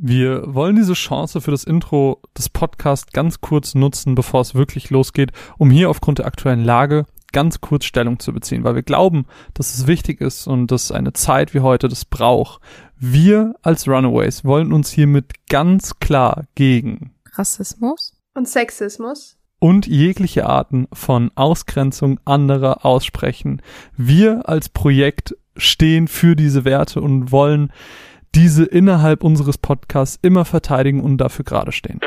Wir wollen diese Chance für das Intro des Podcasts ganz kurz nutzen, bevor es wirklich losgeht, um hier aufgrund der aktuellen Lage ganz kurz Stellung zu beziehen, weil wir glauben, dass es wichtig ist und dass eine Zeit wie heute das braucht. Wir als Runaways wollen uns hiermit ganz klar gegen Rassismus und Sexismus und jegliche Arten von Ausgrenzung anderer aussprechen. Wir als Projekt stehen für diese Werte und wollen diese innerhalb unseres Podcasts immer verteidigen und dafür gerade stehen.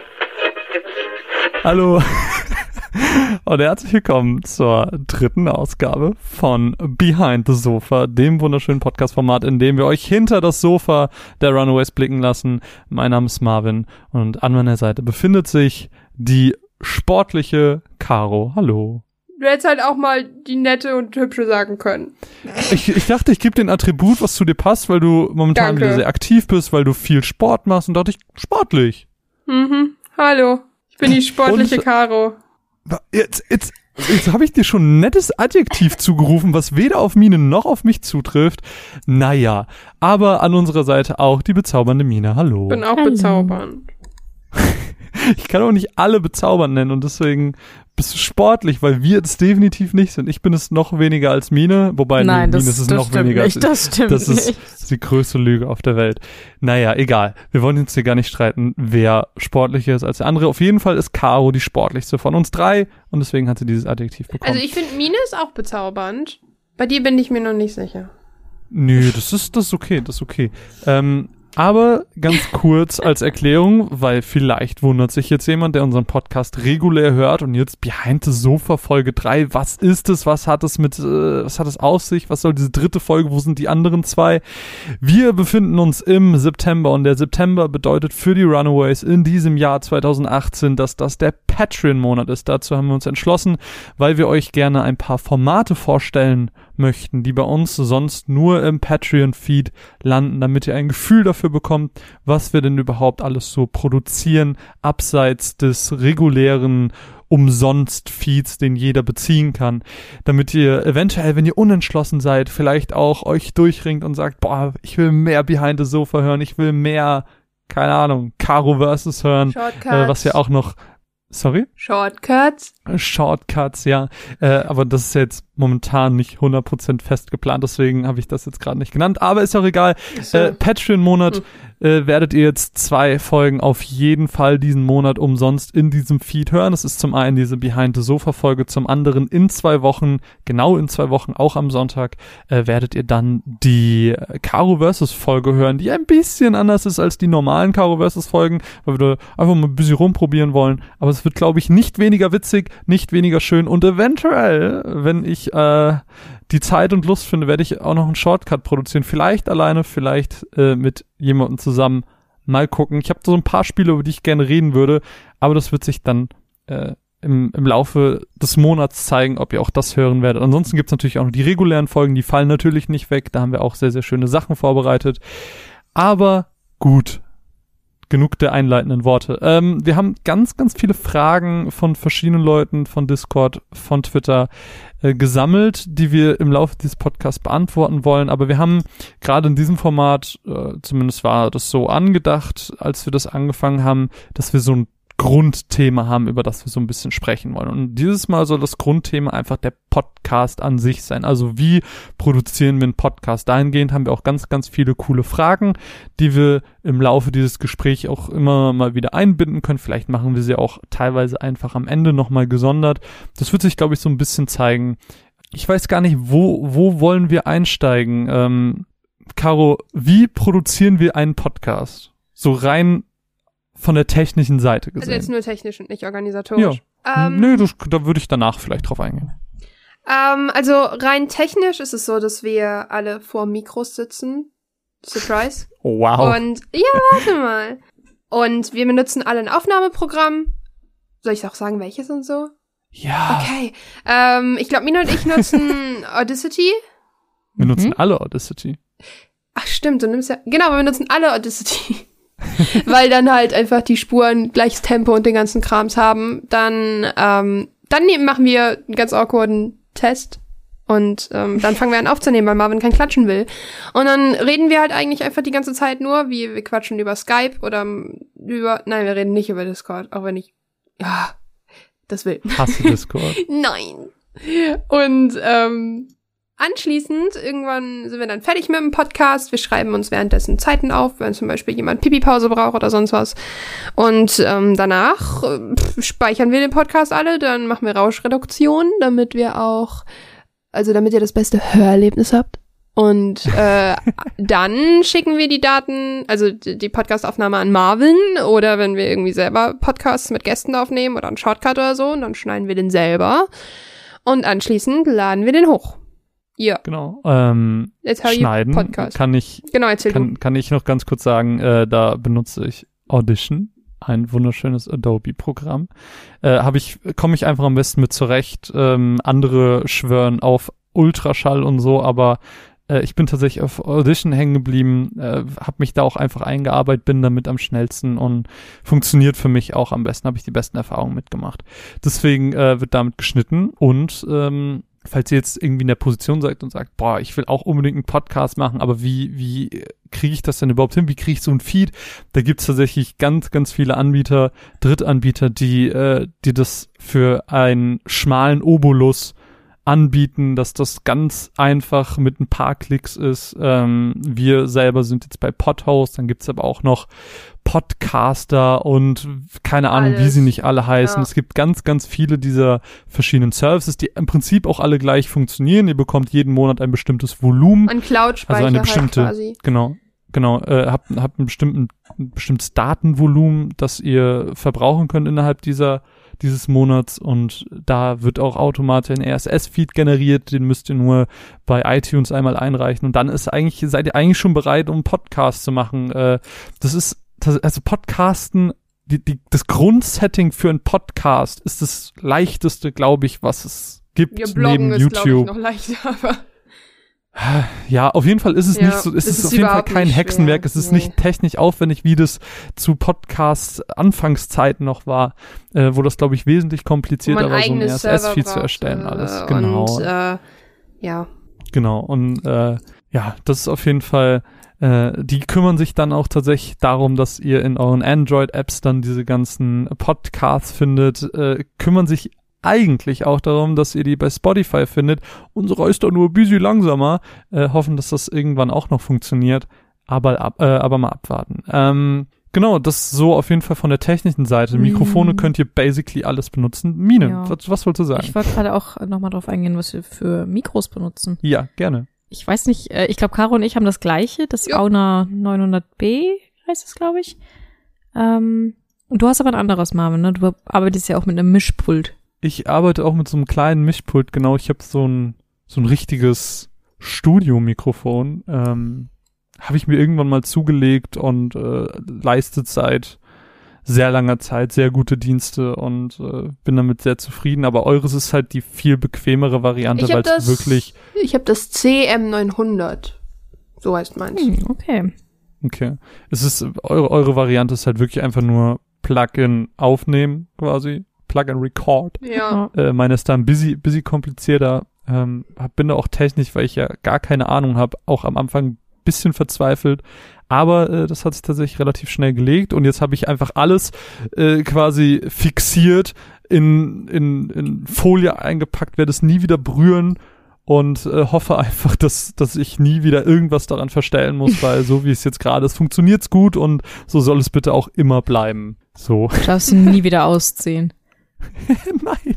Hallo und herzlich willkommen zur dritten Ausgabe von Behind the Sofa, dem wunderschönen Podcast-Format, in dem wir euch hinter das Sofa der Runaways blicken lassen. Mein Name ist Marvin und an meiner Seite befindet sich die sportliche Caro. Hallo. Du hättest halt auch mal die nette und hübsche sagen können. Ich, ich dachte, ich gebe den Attribut, was zu dir passt, weil du momentan Danke. wieder sehr aktiv bist, weil du viel Sport machst und dachte ich, sportlich. Mhm. Hallo. Ich bin die sportliche Und- Caro. Jetzt, jetzt, jetzt habe ich dir schon ein nettes Adjektiv zugerufen, was weder auf Mine noch auf mich zutrifft. Naja, aber an unserer Seite auch die bezaubernde Mine. Hallo. Bin auch Hallo. bezaubernd. Ich kann auch nicht alle bezaubernd nennen und deswegen bist du sportlich, weil wir es definitiv nicht sind. Ich bin es noch weniger als Mine, wobei Nein, nee, das, Mine ist es das noch weniger nicht. als Das stimmt Das ist, nicht. das ist die größte Lüge auf der Welt. Naja, egal. Wir wollen uns hier gar nicht streiten, wer sportlicher ist als der andere. Auf jeden Fall ist Caro die sportlichste von uns drei und deswegen hat sie dieses Adjektiv bekommen. Also ich finde, Mine ist auch bezaubernd. Bei dir bin ich mir noch nicht sicher. Nö, das ist, das ist okay, das ist okay. Ähm, aber ganz kurz als Erklärung, weil vielleicht wundert sich jetzt jemand, der unseren Podcast regulär hört und jetzt Behind the Sofa Folge 3, was ist es, was hat es mit, äh, was hat es auf sich, was soll diese dritte Folge, wo sind die anderen zwei? Wir befinden uns im September und der September bedeutet für die Runaways in diesem Jahr 2018, dass das der Patreon-Monat ist. Dazu haben wir uns entschlossen, weil wir euch gerne ein paar Formate vorstellen möchten, die bei uns sonst nur im Patreon-Feed landen, damit ihr ein Gefühl dafür bekommt, was wir denn überhaupt alles so produzieren, abseits des regulären Umsonst-Feeds, den jeder beziehen kann, damit ihr eventuell, wenn ihr unentschlossen seid, vielleicht auch euch durchringt und sagt, boah, ich will mehr Behind the Sofa hören, ich will mehr, keine Ahnung, Caro Versus hören, äh, was ja auch noch, sorry? Shortcuts. Shortcuts, ja. Äh, aber das ist jetzt momentan nicht 100% fest geplant, deswegen habe ich das jetzt gerade nicht genannt. Aber ist auch egal. So. Äh, Patreon-Monat äh, werdet ihr jetzt zwei Folgen auf jeden Fall diesen Monat umsonst in diesem Feed hören. Das ist zum einen diese Behind the Sofa-Folge, zum anderen in zwei Wochen, genau in zwei Wochen, auch am Sonntag, äh, werdet ihr dann die äh, Caro Versus Folge hören, die ein bisschen anders ist als die normalen Caro Versus Folgen, weil wir da einfach mal ein bisschen rumprobieren wollen. Aber es wird, glaube ich, nicht weniger witzig, nicht weniger schön und eventuell, wenn ich äh, die Zeit und Lust finde, werde ich auch noch einen Shortcut produzieren. Vielleicht alleine, vielleicht äh, mit jemandem zusammen. Mal gucken. Ich habe so ein paar Spiele, über die ich gerne reden würde, aber das wird sich dann äh, im, im Laufe des Monats zeigen, ob ihr auch das hören werdet. Ansonsten gibt's natürlich auch noch die regulären Folgen, die fallen natürlich nicht weg. Da haben wir auch sehr, sehr schöne Sachen vorbereitet. Aber gut, genug der einleitenden Worte. Ähm, wir haben ganz, ganz viele Fragen von verschiedenen Leuten von Discord, von Twitter äh, gesammelt, die wir im Laufe dieses Podcasts beantworten wollen. Aber wir haben gerade in diesem Format, äh, zumindest war das so angedacht, als wir das angefangen haben, dass wir so ein Grundthema haben, über das wir so ein bisschen sprechen wollen. Und dieses Mal soll das Grundthema einfach der Podcast an sich sein. Also wie produzieren wir einen Podcast? Dahingehend haben wir auch ganz, ganz viele coole Fragen, die wir im Laufe dieses Gesprächs auch immer mal wieder einbinden können. Vielleicht machen wir sie auch teilweise einfach am Ende nochmal gesondert. Das wird sich, glaube ich, so ein bisschen zeigen. Ich weiß gar nicht, wo, wo wollen wir einsteigen? Ähm, Caro, wie produzieren wir einen Podcast? So rein von der technischen Seite Also jetzt gesehen. nur technisch und nicht organisatorisch. Ähm, Nö, das, da würde ich danach vielleicht drauf eingehen. ähm, also rein technisch ist es so, dass wir alle vor Mikros sitzen. Surprise. Oh, wow. Und ja, warte mal. Und wir benutzen alle ein Aufnahmeprogramm. Soll ich auch sagen, welches und so? ja, Okay. Ähm, ich glaube, Mina und ich nutzen Audacity. wir nutzen Mhm. alle Audacity. Ach stimmt, du nimmst ja. Genau, wir benutzen alle Audacity. Weil dann halt einfach die Spuren gleiches Tempo und den ganzen Krams haben. Dann, ähm, dann ne- machen wir einen ganz awkwarden Test Und ähm, dann fangen wir an aufzunehmen, weil Marvin kein Klatschen will. Und dann reden wir halt eigentlich einfach die ganze Zeit nur, wie wir quatschen über Skype oder über. Nein, wir reden nicht über Discord, auch wenn ich. Ja, das will. Hast du Discord? Nein. Und ähm, anschließend, irgendwann sind wir dann fertig mit dem Podcast. Wir schreiben uns währenddessen Zeiten auf, wenn zum Beispiel jemand Pipi-Pause braucht oder sonst was. Und ähm, danach äh, speichern wir den Podcast alle, dann machen wir Rauschreduktion, damit wir auch, also damit ihr das beste Hörerlebnis habt. Und äh, dann schicken wir die Daten, also die Podcastaufnahme an Marvin oder wenn wir irgendwie selber Podcasts mit Gästen aufnehmen oder einen Shortcut oder so, und dann schneiden wir den selber. Und anschließend laden wir den hoch. Ja. Genau. Ähm, schneiden podcast. kann ich Genau, erzähl du. kann, kann ich noch ganz kurz sagen, äh, da benutze ich Audition, ein wunderschönes Adobe-Programm. Äh, habe ich, komme ich einfach am besten mit zurecht. Ähm, andere schwören auf Ultraschall und so, aber äh, ich bin tatsächlich auf Audition hängen geblieben, äh, habe mich da auch einfach eingearbeitet, bin damit am schnellsten und funktioniert für mich auch am besten, habe ich die besten Erfahrungen mitgemacht. Deswegen äh, wird damit geschnitten und ähm, falls ihr jetzt irgendwie in der Position seid und sagt, boah, ich will auch unbedingt einen Podcast machen, aber wie, wie kriege ich das denn überhaupt hin? Wie kriege ich so ein Feed? Da gibt's tatsächlich ganz, ganz viele Anbieter, Drittanbieter, die, äh, die das für einen schmalen Obolus anbieten, dass das ganz einfach mit ein paar Klicks ist. Ähm, wir selber sind jetzt bei Podhost, dann gibt's aber auch noch Podcaster und keine Ahnung, wie Alles. sie nicht alle heißen. Ja. Es gibt ganz, ganz viele dieser verschiedenen Services, die im Prinzip auch alle gleich funktionieren. Ihr bekommt jeden Monat ein bestimmtes Volumen. An Cloud-Speicher Also eine halt bestimmte- quasi. Genau, genau. Äh, habt, habt einen bestimmten, ein bestimmtes Datenvolumen, das ihr verbrauchen könnt innerhalb dieser dieses Monats und da wird auch automatisch ein RSS-Feed generiert, den müsst ihr nur bei iTunes einmal einreichen und dann ist eigentlich, seid ihr eigentlich schon bereit, um einen Podcast zu machen. Äh, das ist, das, also Podcasten, die, die, das Grundsetting für einen Podcast ist das leichteste, glaube ich, was es gibt Ja, neben ist, glaube ich, YouTube. noch leichter, aber Ja, auf jeden Fall ist es Ja, nicht so, es es ist, ist auf jeden Fall kein Hexenwerk, schwer. es ist Nee. nicht technisch aufwendig, wie das zu Podcasts Anfangszeiten noch war, äh, wo das glaube ich wesentlich komplizierter war, so ein RSS-Feed zu erstellen, alles. Genau. Und, äh, ja. Genau, und äh, ja, das ist auf jeden Fall, äh, die kümmern sich dann auch tatsächlich darum, dass ihr in euren Android-Apps dann diese ganzen Podcasts findet, äh, kümmern sich eigentlich auch darum, dass ihr die bei Spotify findet. Unsere ist doch nur ein bisschen langsamer, äh, hoffen, dass das irgendwann auch noch funktioniert, aber, ab, äh, aber mal abwarten. Ähm, Genau, das so auf jeden Fall von der technischen Seite. Mikrofone Mhm. könnt ihr basically alles benutzen. Mine, Ja. was, was wolltest du sagen? Ich wollte gerade auch nochmal drauf eingehen, was wir für Mikros benutzen. ja, gerne. Ich weiß nicht, äh, ich glaube, Caro und ich haben das gleiche, das Ja. Auna 900B heißt es, glaube ich. Ähm, und du hast aber ein anderes, Marvin, ne? Du arbeitest ja auch mit einem Mischpult. Ich arbeite auch mit so einem kleinen Mischpult, genau. Ich habe so ein, so ein richtiges Studiomikrofon. Ähm, habe ich mir irgendwann mal zugelegt und äh, leistet seit sehr langer Zeit sehr gute Dienste und äh, bin damit sehr zufrieden. Aber eures ist halt die viel bequemere Variante, weil es wirklich. Ich habe das CM900. So heißt meins. Hm, okay. Okay. Es ist, eure, eure Variante ist halt wirklich einfach nur Plugin aufnehmen, quasi. Plugin Record. Ja. Äh, meine ist da ein busy, busy komplizierter. Ähm, bin da auch technisch, weil ich ja gar keine Ahnung habe, auch am Anfang ein bisschen verzweifelt. Aber äh, das hat sich tatsächlich relativ schnell gelegt und jetzt habe ich einfach alles äh, quasi fixiert, in, in, in Folie eingepackt, werde es nie wieder berühren und äh, hoffe einfach, dass, dass ich nie wieder irgendwas daran verstellen muss, weil so wie es jetzt gerade ist, funktioniert's gut und so soll es bitte auch immer bleiben. So. Du darfst ihn nie wieder ausziehen. Nein.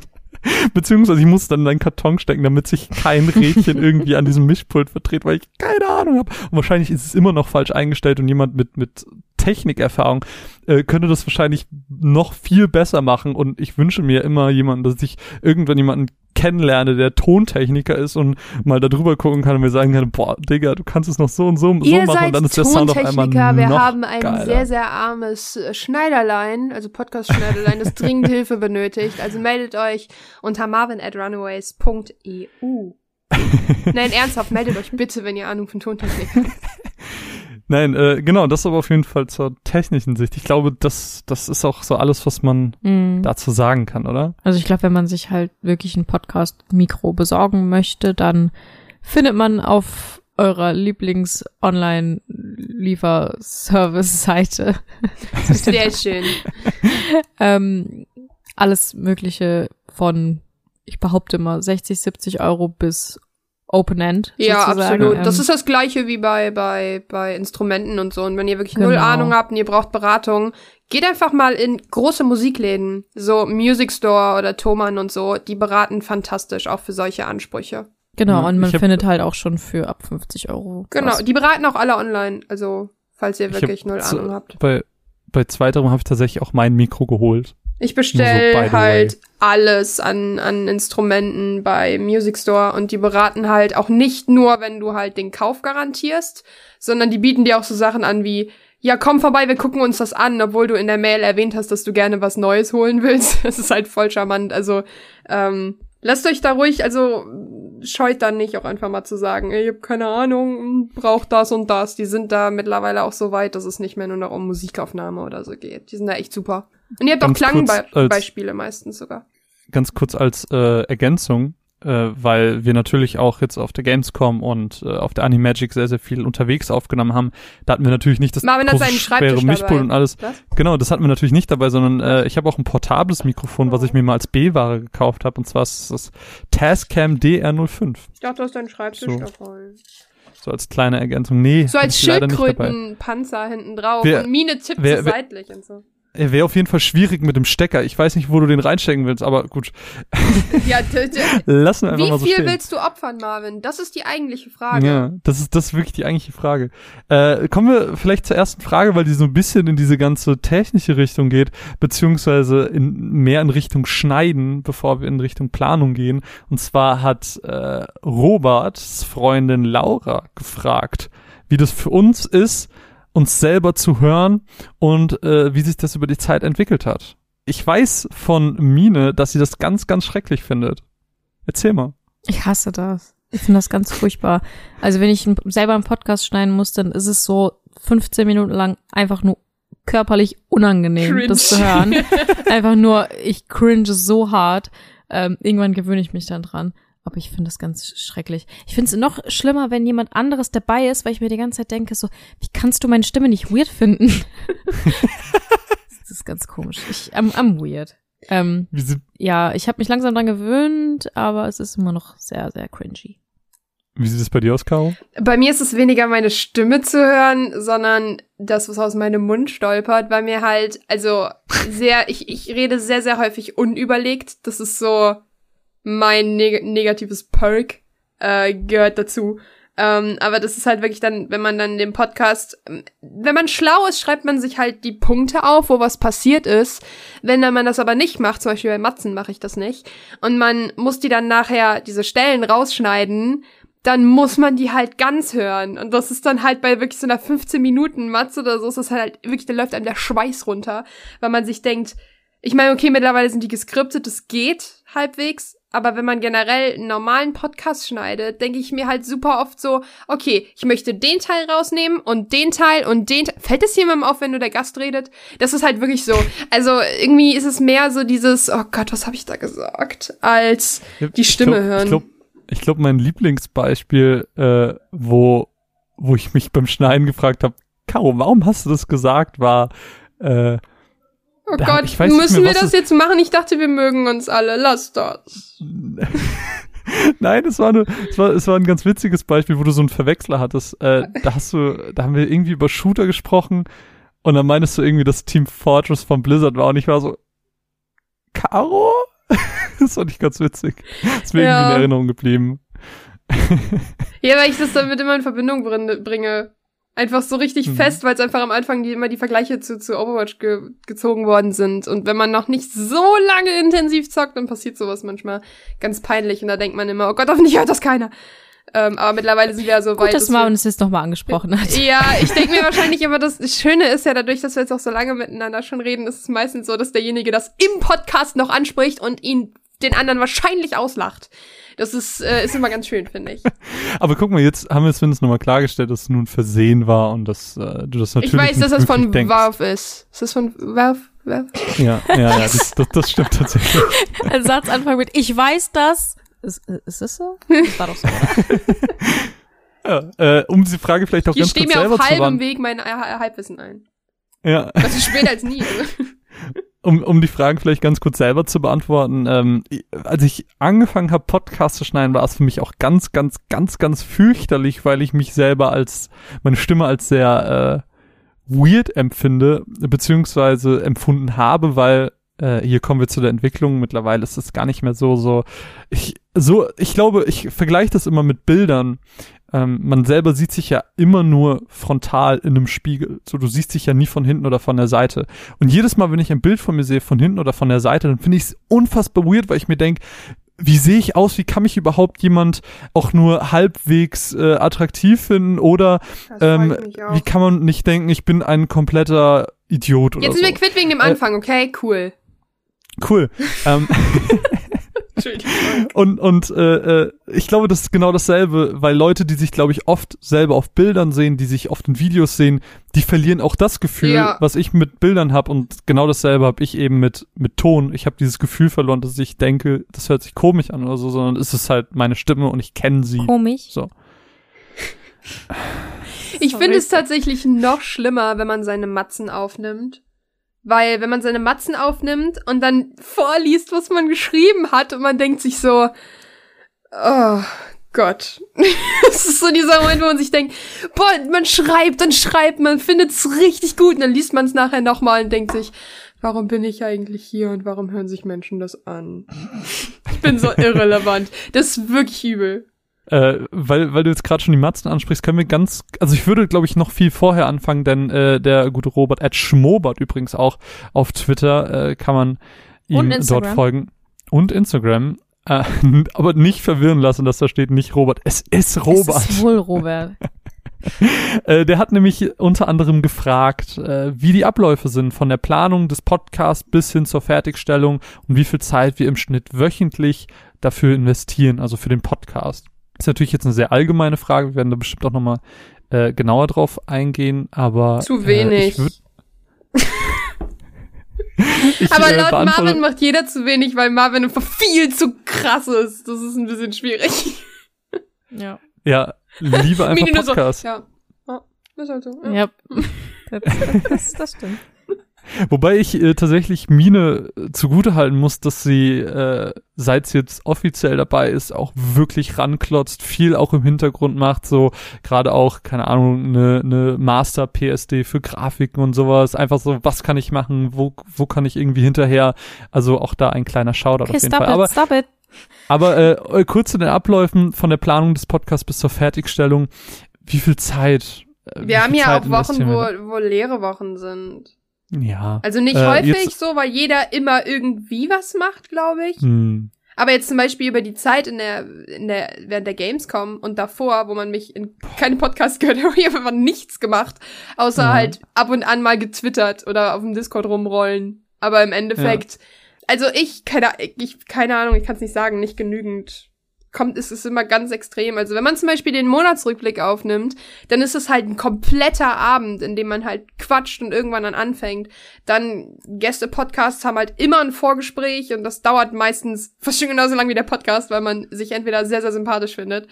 Beziehungsweise ich muss dann in einen Karton stecken, damit sich kein Rädchen irgendwie an diesem Mischpult verdreht, weil ich keine Ahnung habe. Und wahrscheinlich ist es immer noch falsch eingestellt und jemand mit, mit Technikerfahrung äh, könnte das wahrscheinlich noch viel besser machen. Und ich wünsche mir immer jemanden, dass ich irgendwann jemanden kennenlerne, der Tontechniker ist und mal da drüber gucken kann und mir sagen kann, boah, Digga, du kannst es noch so und so, so Ihr machen seid und dann ist der Sound auf einmal Tontechniker. Wir noch haben ein geiler. sehr, sehr armes äh, Schneiderlein, also Podcast-Schneiderlein, das dringend Hilfe benötigt. Also meldet euch unter marvin at runaways.eu. Nein, ernsthaft, meldet euch bitte, wenn ihr Ahnung von Tontechnik habt. Nein, äh, genau, das aber auf jeden Fall zur technischen Sicht. Ich glaube, das, das ist auch so alles, was man Mhm. dazu sagen kann, oder? Also ich glaube, wenn man sich halt wirklich ein Podcast-Mikro besorgen möchte, dann findet man auf eurer Lieblings-Online-Lieferservice-Seite Sehr schön. ähm, alles Mögliche von, ich behaupte mal, 60, 70 Euro bis Open End. Ja, sozusagen. absolut. Das Ähm, ist das gleiche wie bei, bei, bei Instrumenten und so. Und wenn ihr wirklich null Genau. Ahnung habt und ihr braucht Beratung, geht einfach mal in große Musikläden, so Music Store oder Thomann und so. Die beraten fantastisch, auch für solche Ansprüche. genau, Ja, und man findet halt auch schon für ab 50 Euro. Genau, was. die beraten auch alle online. Also, falls ihr wirklich null Ahnung habt. Bei, bei zweiterem habe ich tatsächlich auch mein Mikro geholt. Ich Nur so halt alles an, an Instrumenten bei Music Store und die beraten halt auch nicht nur, wenn du halt den Kauf garantierst, sondern die bieten dir auch so Sachen an wie, ja, komm vorbei, wir gucken uns das an, obwohl du in der Mail erwähnt hast, dass du gerne was Neues holen willst. Das ist halt voll charmant. Also, ähm, lasst euch da ruhig, also scheut dann nicht auch einfach mal zu sagen, ich hab keine Ahnung, braucht das und das. Die sind da mittlerweile auch so weit, dass es nicht mehr nur noch um Musikaufnahme oder so geht. Die sind da echt super. Und ihr habt auch Klangbeispiele meistens sogar. Ganz kurz als äh, Ergänzung, äh, weil wir natürlich auch jetzt auf der Gamescom und äh, auf der Animagic sehr, sehr viel unterwegs aufgenommen haben. Da hatten wir natürlich nicht das Marvin große, schwere Schreibtisch Mischpult dabei. und alles. Was? Genau, das hatten wir natürlich nicht dabei, sondern äh, ich habe auch ein portables Mikrofon, was ich mir mal als B-Ware gekauft habe. Und zwar ist das Tascam DR05. Ich dachte, du hast deinen Schreibtisch So. dabei. So als kleine Ergänzung. Nee, So als. Schildkrötenpanzer hinten drauf Wer- und Mine tippt wer- wer- seitlich und so. Er wäre auf jeden Fall schwierig mit dem Stecker. Ich weiß nicht, wo du den reinstecken willst, aber gut. Ja, Lassen wir einfach wie mal so viel stehen. willst du opfern, Marvin? Das ist die eigentliche Frage. Ja, das ist, das ist wirklich die eigentliche Frage. Äh, kommen wir vielleicht zur ersten Frage, weil die so ein bisschen in diese ganze technische Richtung geht, beziehungsweise in, mehr in Richtung Schneiden, bevor wir in Richtung Planung gehen. Und zwar hat äh, Roberts Freundin Laura gefragt, wie das für uns ist, uns selber zu hören und äh, wie sich das über die Zeit entwickelt hat. Ich weiß von Mine, dass sie das ganz, ganz schrecklich findet. Erzähl mal. Ich hasse das. Ich finde das ganz furchtbar. Also wenn ich selber einen Podcast schneiden muss, dann ist es so 15 Minuten lang einfach nur körperlich unangenehm, Cringe. das zu hören. Einfach nur, ich cringe so hart. Ähm, irgendwann gewöhne ich mich dann dran. Aber ich finde das ganz schrecklich. Ich finde es noch schlimmer, wenn jemand anderes dabei ist, weil ich mir die ganze Zeit denke, so, wie kannst du meine Stimme nicht weird finden? das ist ganz komisch. Ich, I'm, I'm weird. Ähm, ja, ich habe mich langsam dran gewöhnt, aber es ist immer noch sehr, sehr cringy. wie sieht es bei dir aus, Caro? Bei mir ist es weniger meine Stimme zu hören, sondern das, was aus meinem Mund stolpert, weil mir halt, also sehr, ich, ich rede sehr, sehr häufig unüberlegt. Das ist so mein neg negatives Perk, äh, gehört dazu. Ähm, aber das ist halt wirklich dann, wenn man dann den Podcast, ähm, wenn man schlau ist, schreibt man sich halt die Punkte auf, wo was passiert ist. Wenn dann man das aber nicht macht, zum Beispiel bei Matzen mache ich das nicht, und man muss die dann nachher, diese Stellen rausschneiden, dann muss man die halt ganz hören. Und das ist dann halt bei wirklich so einer 15 Minuten Matze oder so, ist das halt wirklich, da läuft einem der Schweiß runter, weil man sich denkt, ich meine, okay, mittlerweile sind die geskriptet, das geht halbwegs, aber wenn man generell einen normalen Podcast schneidet, denke ich mir halt super oft so, okay, ich möchte den Teil rausnehmen und den Teil und den Teil. Fällt es jemandem auf, wenn du der Gast redet? Das ist halt wirklich so. Also irgendwie ist es mehr so dieses, oh Gott, was habe ich da gesagt, als die Stimme ich glaub, hören. Ich glaube, ich glaub, mein Lieblingsbeispiel, äh, wo, wo ich mich beim Schneiden gefragt habe, Caro, warum hast du das gesagt, war, äh, Oh Da- Gott, müssen mehr, wir das jetzt machen? Ich dachte, wir mögen uns alle. Lass das. Nein, es war, eine, es, war, es war ein ganz witziges Beispiel, wo du so einen Verwechsler hattest. Äh, da hast du, da haben wir irgendwie über Shooter gesprochen und dann meinst du irgendwie, dass Team Fortress von Blizzard war und ich war so, Caro? das fand ich ganz witzig. Das ist mir Ja. irgendwie in Erinnerung geblieben. Ja, weil ich das damit immer in Verbindung brin- bringe. Einfach so richtig Mhm. fest, weil es einfach am Anfang die, immer die Vergleiche zu, zu Overwatch ge gezogen worden sind. Und wenn man noch nicht so lange intensiv zockt, dann passiert sowas manchmal ganz peinlich. Und da denkt man immer, oh Gott, hoffentlich hört das keiner. Ähm, aber mittlerweile sind wir ja so weit. Gut, dass Marvin es jetzt nochmal angesprochen hat. Ja, ich denke mir wahrscheinlich immer, das Schöne ist ja dadurch, dass wir jetzt auch so lange miteinander schon reden, ist es meistens so, dass derjenige das im Podcast noch anspricht und ihn den anderen wahrscheinlich auslacht. Das ist, äh, ist immer ganz schön, finde ich. Aber guck mal, jetzt haben wir es zumindest nochmal klargestellt, dass es nun Versehen war und dass äh, du das natürlich Ich weiß, dass das von denkst. Valve ist. Ist das von Valve? Valve? Ja, ja, ja, das, das, das stimmt tatsächlich. Ein Satz anfangen mit Ich weiß das. Ist, ist das so? Das war doch so. Ja, äh, um diese Frage vielleicht auch Ich ganz stehe kurz mir selber auf zu halbem beantworten. Weg mein Halbwissen ein. Ja, Das ist später als nie. Um, um die Fragen vielleicht ganz kurz selber zu beantworten. Ähm, als ich angefangen habe, Podcast zu schneiden, war es für mich auch ganz, ganz, ganz, ganz fürchterlich, weil ich mich selber als, meine Stimme als sehr äh, weird empfinde, beziehungsweise empfunden habe, weil äh, hier kommen wir zu der Entwicklung. Mittlerweile ist es gar nicht mehr so, so, ich, so, ich glaube, ich vergleiche das immer mit Bildern. Ähm, man selber sieht sich ja immer nur frontal in einem Spiegel. So, du siehst dich ja nie von hinten oder von der Seite. Und jedes Mal, wenn ich ein Bild von mir sehe, von hinten oder von der Seite, dann finde ich es unfassbar weird, weil ich mir denke, wie sehe ich aus? Wie kann mich überhaupt jemand auch nur halbwegs äh, attraktiv finden? Oder ähm, wie kann man nicht denken, ich bin ein kompletter Idiot oder Jetzt so? sind wir quitt wegen dem Äh, Anfang, okay? Cool. Cool. ähm. Und, und äh, äh, ich glaube, das ist genau dasselbe, weil Leute, die sich, glaube ich, oft selber auf Bildern sehen, die sich oft in Videos sehen, die verlieren auch das Gefühl, Ja. was ich mit Bildern habe. Und genau dasselbe habe ich eben mit, mit Ton. Ich habe dieses Gefühl verloren, dass ich denke, das hört sich komisch an oder so, sondern es ist halt meine Stimme und ich kenne sie. Komisch. So. Ich finde es tatsächlich noch schlimmer, wenn man seine Matzen aufnimmt. Weil, wenn man seine Matzen aufnimmt und dann vorliest, was man geschrieben hat und man denkt sich so, oh Gott. Es ist so dieser Moment, wo man sich denkt, boah, man schreibt und schreibt, man findet es richtig gut und dann liest man es nachher nochmal und denkt sich, warum bin ich eigentlich hier und warum hören sich Menschen das an? Ich bin so irrelevant. Das ist wirklich übel. Äh, weil, weil du jetzt gerade schon die Matzen ansprichst, können wir ganz, also ich würde, glaube ich, noch viel vorher anfangen, denn äh, der gute Robert, Ed Schmobert übrigens auch auf Twitter, äh, kann man ihm dort folgen. Und Instagram. Äh, aber nicht verwirren lassen, dass da steht nicht Robert. Es ist Robert. Es ist wohl Robert. Äh, der hat nämlich unter anderem gefragt, äh, wie die Abläufe sind von der Planung des Podcasts bis hin zur Fertigstellung und wie viel Zeit wir im Schnitt wöchentlich dafür investieren, also für den Podcast. Ist natürlich jetzt eine sehr allgemeine Frage, wir werden da bestimmt auch nochmal äh, genauer drauf eingehen, aber Zu Äh, wenig. ich würd, ich, Aber äh, laut beantworte- Marvin macht jeder zu wenig, weil Marvin einfach viel zu krass ist. Das ist ein bisschen schwierig. Ja. Ja, lieber einfach nur so, Podcast. Ja. ja. Ist halt so. Ja. Ja. Das, das, das stimmt. Wobei ich äh, tatsächlich Mine äh, zugutehalten muss, dass sie, äh, seit sie jetzt offiziell dabei ist, auch wirklich ranklotzt, viel auch im Hintergrund macht, so gerade auch, keine Ahnung, eine ne Master PSD für Grafiken und sowas. Einfach so, was kann ich machen, wo, wo kann ich irgendwie hinterher? Also auch da ein kleiner Shoutout Okay, auf jeden stop Fall. it, Aber, stop it. aber äh, äh, kurz zu den Abläufen von der Planung des Podcasts bis zur Fertigstellung. Wie viel Zeit? äh, Wir haben ja auch Wochen, wo, wo leere Wochen sind. Ja. Also nicht Äh, häufig jetzt- so, weil jeder immer irgendwie was macht, glaube ich. Hm. Aber jetzt zum Beispiel über die Zeit in der, in der, während der Gamescom und davor, wo man mich in keine Podcast gehört hat, habe ich einfach nichts gemacht, außer Ja. halt ab und an mal getwittert oder auf dem Discord rumrollen. Aber im Endeffekt, also ich, keine, ich, keine Ahnung, ich kann es nicht sagen, nicht genügend. Kommt, ist es immer ganz extrem. Also wenn man zum Beispiel den Monatsrückblick aufnimmt, dann ist es halt ein kompletter Abend, in dem man halt quatscht und irgendwann dann anfängt. Dann Gäste-Podcasts haben halt immer ein Vorgespräch und das dauert meistens fast schon genauso lang wie der Podcast, weil man sich entweder sehr, sehr sympathisch findet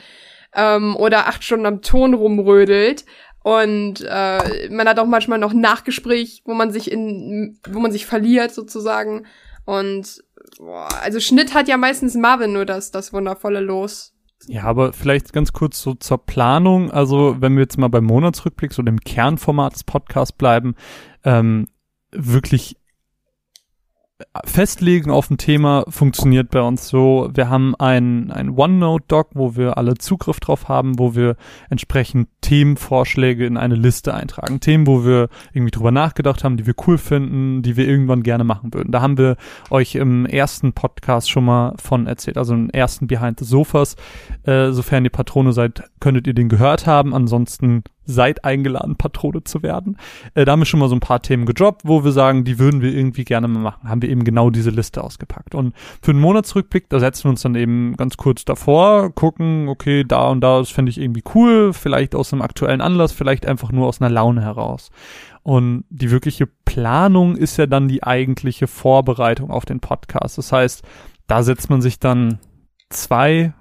ähm, oder acht Stunden am Ton rumrödelt. Und äh, man hat auch manchmal noch Nachgespräch, wo man sich in, wo man sich verliert sozusagen. Und boah, also Schnitt hat ja meistens Marvin nur das, das wundervolle Los. Ja, aber vielleicht ganz kurz so zur Planung. Also, wenn wir jetzt mal beim Monatsrückblick, so dem Kernformat des Podcasts bleiben, ähm, wirklich festlegen auf ein Thema funktioniert bei uns so. Wir haben ein, ein OneNote-Doc, wo wir alle Zugriff drauf haben, wo wir entsprechend Themenvorschläge in eine Liste eintragen. Themen, wo wir irgendwie drüber nachgedacht haben, die wir cool finden, die wir irgendwann gerne machen würden. Da haben wir euch im ersten Podcast schon mal von erzählt, also im ersten Behind the Sofas. Äh, sofern ihr Patrone seid, könntet ihr den gehört haben. Ansonsten seid eingeladen, Patrone zu werden. Äh, da haben wir schon mal so ein paar Themen gedroppt, wo wir sagen, die würden wir irgendwie gerne mal machen. Haben wir eben genau diese Liste ausgepackt. Und für einen Monatsrückblick, da setzen wir uns dann eben ganz kurz davor, gucken, okay, da und da, das fände ich irgendwie cool, vielleicht aus einem aktuellen Anlass, vielleicht einfach nur aus einer Laune heraus. Und die wirkliche Planung ist ja dann die eigentliche Vorbereitung auf den Podcast. Das heißt, da setzt man sich dann zwei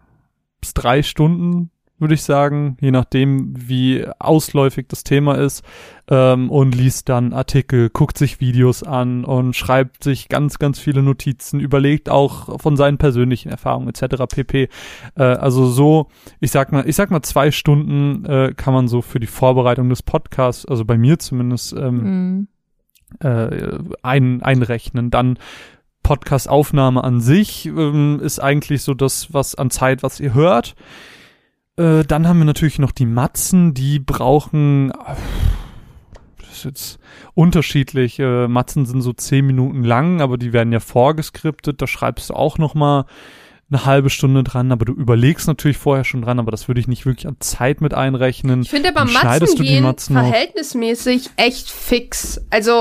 bis drei Stunden würde ich sagen, je nachdem, wie ausläufig das Thema ist, ähm, und liest dann Artikel, guckt sich Videos an und schreibt sich ganz, ganz viele Notizen, überlegt auch von seinen persönlichen Erfahrungen etc. pp. Äh, also so, ich sag mal, ich sag mal zwei Stunden äh, kann man so für die Vorbereitung des Podcasts, also bei mir zumindest, ähm, Mhm. äh, ein, einrechnen. Dann Podcast-Aufnahme an sich ähm, ist eigentlich so das, was an Zeit, was ihr hört. Äh, dann haben wir natürlich noch die Matzen, die brauchen, das ist jetzt unterschiedlich. Äh, Matzen sind so zehn Minuten lang, aber die werden ja vorgeskriptet. Da schreibst du auch noch mal eine halbe Stunde dran, aber du überlegst natürlich vorher schon dran, aber das würde ich nicht wirklich an Zeit mit einrechnen. Ich finde aber schneidest Matzen du die gehen Matzen verhältnismäßig echt fix. Also,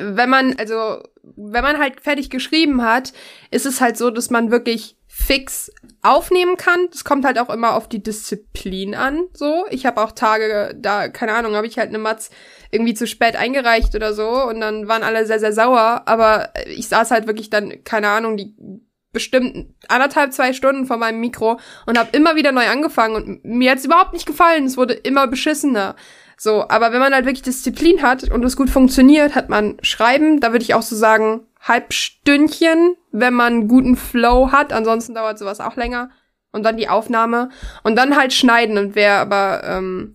wenn man, also, wenn man halt fertig geschrieben hat, ist es halt so, dass man wirklich fix aufnehmen kann. Das kommt halt auch immer auf die Disziplin an, so. Ich habe auch Tage, da, keine Ahnung, habe ich halt eine Matz irgendwie zu spät eingereicht oder so und dann waren alle sehr, sehr sauer, aber ich saß halt wirklich dann, keine Ahnung, die bestimmt anderthalb, zwei Stunden vor meinem Mikro und habe immer wieder neu angefangen und mir hat's überhaupt nicht gefallen. Es wurde immer beschissener. So, aber wenn man halt wirklich Disziplin hat und es gut funktioniert, hat man Schreiben, da würde ich auch so sagen, Halbstündchen, wenn man guten Flow hat. Ansonsten dauert sowas auch länger. Und dann die Aufnahme. Und dann halt schneiden. Und wer aber ähm,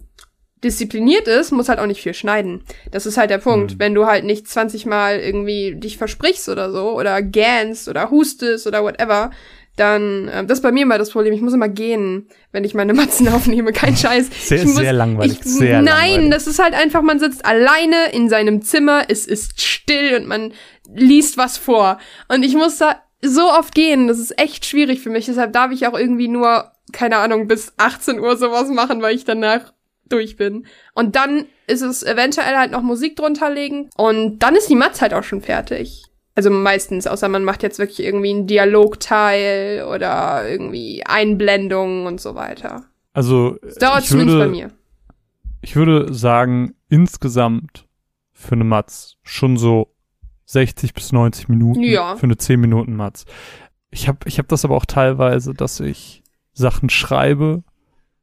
diszipliniert ist, muss halt auch nicht viel schneiden. Das ist halt der Punkt. Mhm. Wenn du halt nicht 20 Mal irgendwie dich versprichst oder so, oder gähnst oder hustest oder whatever, dann, äh, das ist bei mir immer das Problem. Ich muss immer gehen, wenn ich meine Matzen aufnehme. Kein Scheiß. Sehr, muss, sehr langweilig. ich, sehr nein, langweilig. das ist halt einfach, man sitzt alleine in seinem Zimmer, es ist still und man liest was vor. Und ich muss da so oft gehen, das ist echt schwierig für mich. Deshalb darf ich auch irgendwie nur, keine Ahnung, bis 18 Uhr sowas machen, weil ich danach durch bin. Und dann ist es eventuell halt noch Musik drunter legen. Und dann ist die Matz halt auch schon fertig. Also meistens, außer man macht jetzt wirklich irgendwie einen Dialogteil oder irgendwie Einblendungen und so weiter. Also, Das dauert ich zumindest würde, bei mir. ich würde sagen, insgesamt für eine Matz schon so 60 bis 90 Minuten Ja. für eine 10 Minuten Matz. Ich habe ich hab das aber auch teilweise, dass ich Sachen schreibe,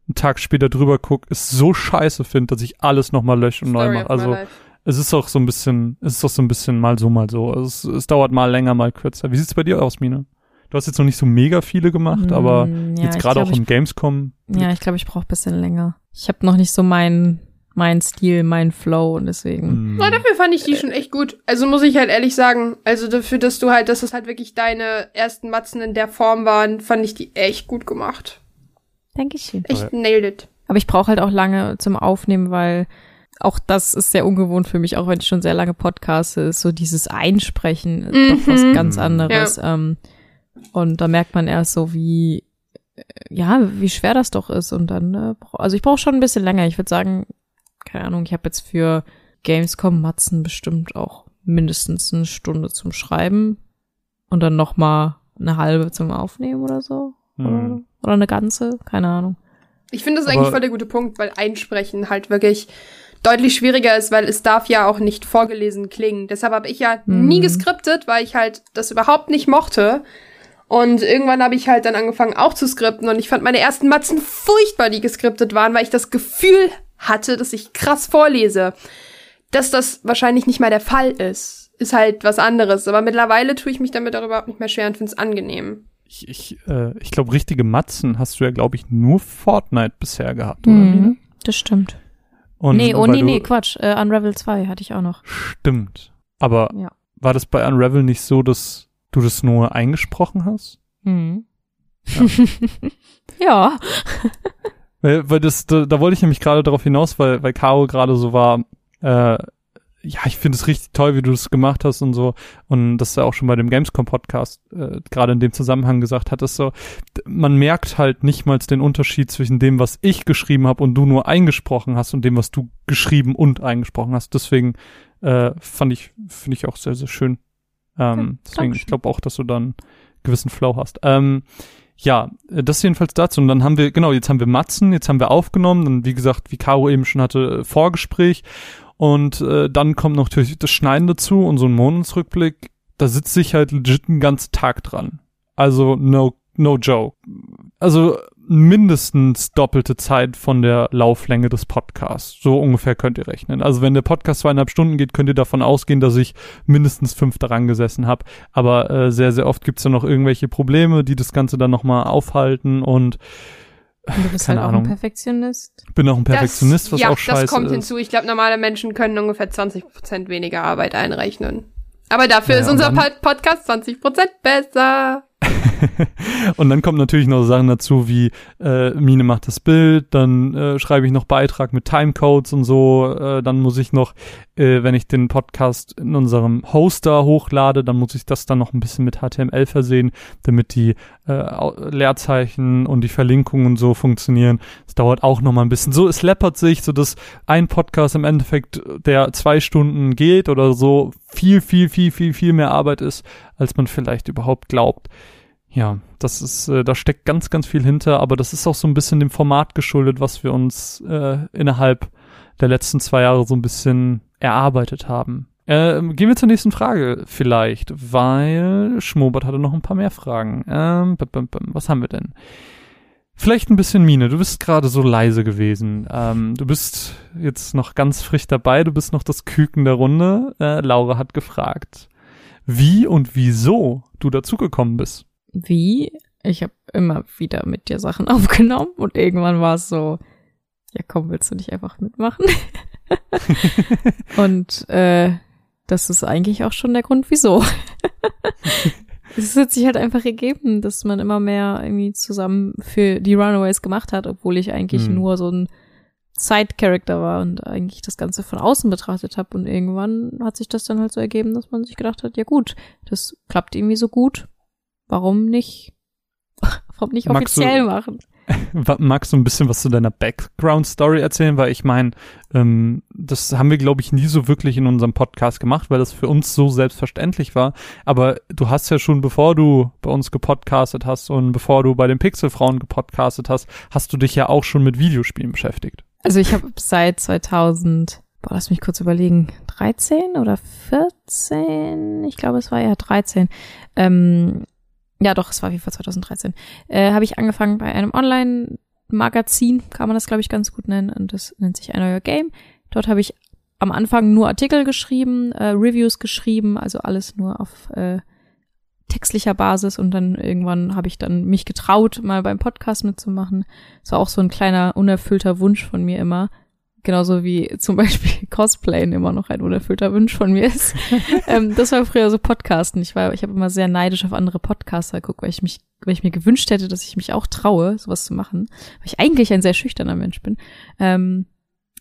einen Tag später drüber guck, es so scheiße finde, dass ich alles nochmal lösche und neu Story mache. of my Also life. Es ist auch so ein bisschen, es ist auch so ein bisschen mal so, mal so. Also es, es dauert mal länger, mal kürzer. Wie sieht's bei dir aus, Mine? Du hast jetzt noch nicht so mega viele gemacht, aber Mm, ja, jetzt gerade auch im Gamescom. Ich, ja, ich glaube, ich brauche bisschen länger. Ich habe noch nicht so meinen mein Stil, mein Flow und deswegen. Hm. Na, dafür fand ich die schon echt gut. Also muss ich halt ehrlich sagen, also dafür, dass du halt, dass es halt wirklich deine ersten Matzen in der Form waren, fand ich die echt gut gemacht. Dankeschön. Echt nailed it. Aber ich brauche halt auch lange zum Aufnehmen, weil auch das ist sehr ungewohnt für mich, auch wenn ich schon sehr lange podcaste, ist so dieses Einsprechen ist doch was Mhm. ganz anderes. Ähm, und da merkt man erst so, wie, äh, ja, wie schwer das doch ist. Und dann, äh, also ich brauche schon ein bisschen länger. Ich würde sagen, keine Ahnung, ich habe jetzt für Gamescom Matzen bestimmt auch mindestens eine Stunde zum Schreiben und dann noch mal eine halbe zum Aufnehmen oder so. Oder, Hm. oder eine ganze, keine Ahnung. Ich finde das Aber- eigentlich voll der gute Punkt, weil Einsprechen halt wirklich deutlich schwieriger ist, weil es darf ja auch nicht vorgelesen klingen. Deshalb habe ich ja Mhm. nie geskriptet, weil ich halt das überhaupt nicht mochte. Und irgendwann habe ich halt dann angefangen auch zu skripten und ich fand meine ersten Matzen furchtbar, die geskriptet waren, weil ich das Gefühl hatte, dass ich krass vorlese. Dass das wahrscheinlich nicht mal der Fall ist, ist halt was anderes. Aber mittlerweile tue ich mich damit auch überhaupt nicht mehr schwer und finde es angenehm. Ich, ich, äh, ich glaube, richtige Matzen hast du ja, glaube ich, nur Fortnite bisher gehabt, oder? Mhm, das stimmt. Und nee, oh nee, nee, Quatsch. Äh, Unravel 2 hatte ich auch noch. Stimmt. Aber Ja. war das bei Unravel nicht so, dass du das nur eingesprochen hast? Mhm. ja. Weil, weil das, da, da wollte ich nämlich gerade darauf hinaus, weil, weil Caro gerade so war, äh, ja, ich finde es richtig toll, wie du das gemacht hast und so. Und das ist ja auch schon bei dem Gamescom-Podcast äh, gerade in dem Zusammenhang gesagt hat, ist so, man merkt halt nicht mal den Unterschied zwischen dem, was ich geschrieben habe und du nur eingesprochen hast und dem, was du geschrieben und eingesprochen hast. Deswegen äh, fand ich, finde ich auch sehr, sehr schön. Ähm, deswegen, Dankeschön. ich glaube auch, dass du dann gewissen Flow hast. Ähm, ja, äh, das jedenfalls dazu. Und dann haben wir, genau, jetzt haben wir Matzen, jetzt haben wir aufgenommen. Dann, wie gesagt, wie Caro eben schon hatte, äh, Vorgespräch. Und äh, dann kommt noch natürlich das Schneiden dazu und so ein Monatsrückblick. Da sitze ich halt legit einen ganzen Tag dran. Also no, no joke. Also mindestens doppelte Zeit von der Lauflänge des Podcasts. So ungefähr könnt ihr rechnen. Also wenn der Podcast zweieinhalb Stunden geht, könnt ihr davon ausgehen, dass ich mindestens fünf daran gesessen habe. Aber äh, sehr, sehr oft gibt's ja noch irgendwelche Probleme, die das Ganze dann nochmal aufhalten und Und du bist Keine halt auch Ahnung. ein Perfektionist. bin auch ein Perfektionist, das, was ja, auch scheiße das kommt ist. hinzu. Ich glaube, normale Menschen können ungefähr 20% weniger Arbeit einrechnen. Aber dafür Ja, ist unser Pod- Podcast 20% besser. Und dann kommt natürlich noch Sachen dazu wie äh, Mine macht das Bild, dann äh, schreibe ich noch Beitrag mit Timecodes und so, äh, dann muss ich noch, äh, wenn ich den Podcast in unserem Hoster hochlade, dann muss ich das dann noch ein bisschen mit HTML versehen, damit die äh, Leerzeichen und die Verlinkungen und so funktionieren. Es dauert auch noch mal ein bisschen. So, es läppert sich, so dass ein Podcast im Endeffekt, der zwei Stunden geht oder so, viel, viel, viel, viel, viel mehr Arbeit ist, als man vielleicht überhaupt glaubt. Ja, das ist, äh, da steckt ganz, ganz viel hinter, aber das ist auch so ein bisschen dem Format geschuldet, was wir uns äh, innerhalb der letzten zwei Jahre so ein bisschen erarbeitet haben. Äh, gehen wir zur nächsten Frage vielleicht, weil Schmobert hatte noch ein paar mehr Fragen. Ähm, was haben wir denn? Vielleicht ein bisschen Mine, du bist gerade so leise gewesen. Ähm, du bist jetzt noch ganz frisch dabei, du bist noch das Küken der Runde. Äh, Laura hat gefragt, wie und wieso du dazugekommen bist. Wie? Ich habe immer wieder mit dir Sachen aufgenommen und irgendwann war es so, ja komm, willst du nicht einfach mitmachen? und äh, das ist eigentlich auch schon der Grund, wieso. es hat sich halt einfach ergeben, dass man immer mehr irgendwie zusammen für die Runaways gemacht hat, obwohl ich eigentlich Hm. nur so ein Side-Character war und eigentlich das Ganze von außen betrachtet habe. Und irgendwann hat sich das dann halt so ergeben, dass man sich gedacht hat, ja gut, das klappt irgendwie so gut. Warum nicht? Warum nicht Magst du- offiziell machen? Wa- Magst du ein bisschen was zu deiner Background-Story erzählen? Weil ich meine, ähm, das haben wir, glaube ich, nie so wirklich in unserem Podcast gemacht, weil das für uns so selbstverständlich war. Aber du hast ja schon, bevor du bei uns gepodcastet hast und bevor du bei den Pixelfrauen gepodcastet hast, hast du dich ja auch schon mit Videospielen beschäftigt. Also ich habe seit 2000, boah, lass mich kurz überlegen, 13 oder 14? Ich glaube, es war eher 13. Ähm, ja, doch, es war auf jeden Fall 2013. Äh, habe ich angefangen bei einem Online-Magazin, kann man das, glaube ich, ganz gut nennen. Und das nennt sich ein neuer Game. Dort habe ich am Anfang nur Artikel geschrieben, äh, Reviews geschrieben, also alles nur auf äh, textlicher Basis und dann irgendwann habe ich dann mich getraut, mal beim Podcast mitzumachen. Das war auch so ein kleiner unerfüllter Wunsch von mir immer. Genauso wie zum Beispiel Cosplayen immer noch ein unerfüllter Wunsch von mir ist. ähm, das war früher so Podcasten. Ich war, ich habe immer sehr neidisch auf andere Podcaster geguckt, weil ich mich, weil ich mir gewünscht hätte, dass ich mich auch traue, sowas zu machen. Weil ich eigentlich ein sehr schüchterner Mensch bin. Ähm,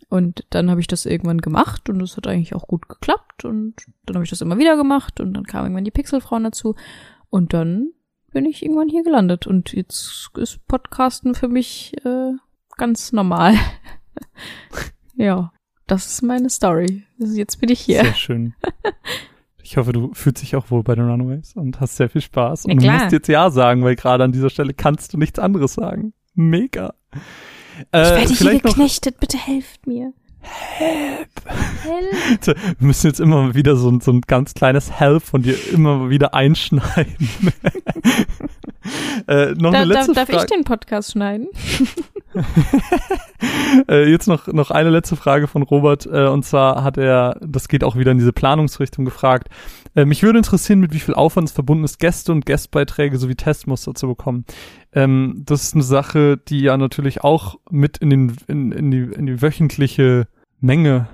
und dann habe ich das irgendwann gemacht und das hat eigentlich auch gut geklappt und dann habe ich das immer wieder gemacht und dann kamen irgendwann die Pixelfrauen dazu und dann bin ich irgendwann hier gelandet und jetzt ist Podcasten für mich äh, ganz normal. ja, das ist meine Story. Also jetzt bin ich hier. Sehr schön. Ich hoffe, du fühlst dich auch wohl bei den Runaways und hast sehr viel Spaß. Ja, und du klar. musst jetzt Ja sagen, weil gerade an dieser Stelle kannst du nichts anderes sagen. Mega. Ich Äh, werde hier noch, geknechtet, bitte helft mir. Help. Help. wir müssen jetzt immer wieder so, ein- so ein ganz kleines Help von dir immer wieder einschneiden. äh, noch Da, eine letzte darf ich Frage. den Podcast schneiden? äh, jetzt noch, noch eine letzte Frage von Robert. Äh, und zwar hat er, das geht auch wieder in diese Planungsrichtung gefragt. Äh, mich würde interessieren, mit wie viel Aufwand es verbunden ist, Gäste und Gastbeiträge sowie Testmuster zu bekommen. Ähm, das ist eine Sache, die ja natürlich auch mit in, den, in, in, die, in die wöchentliche Menge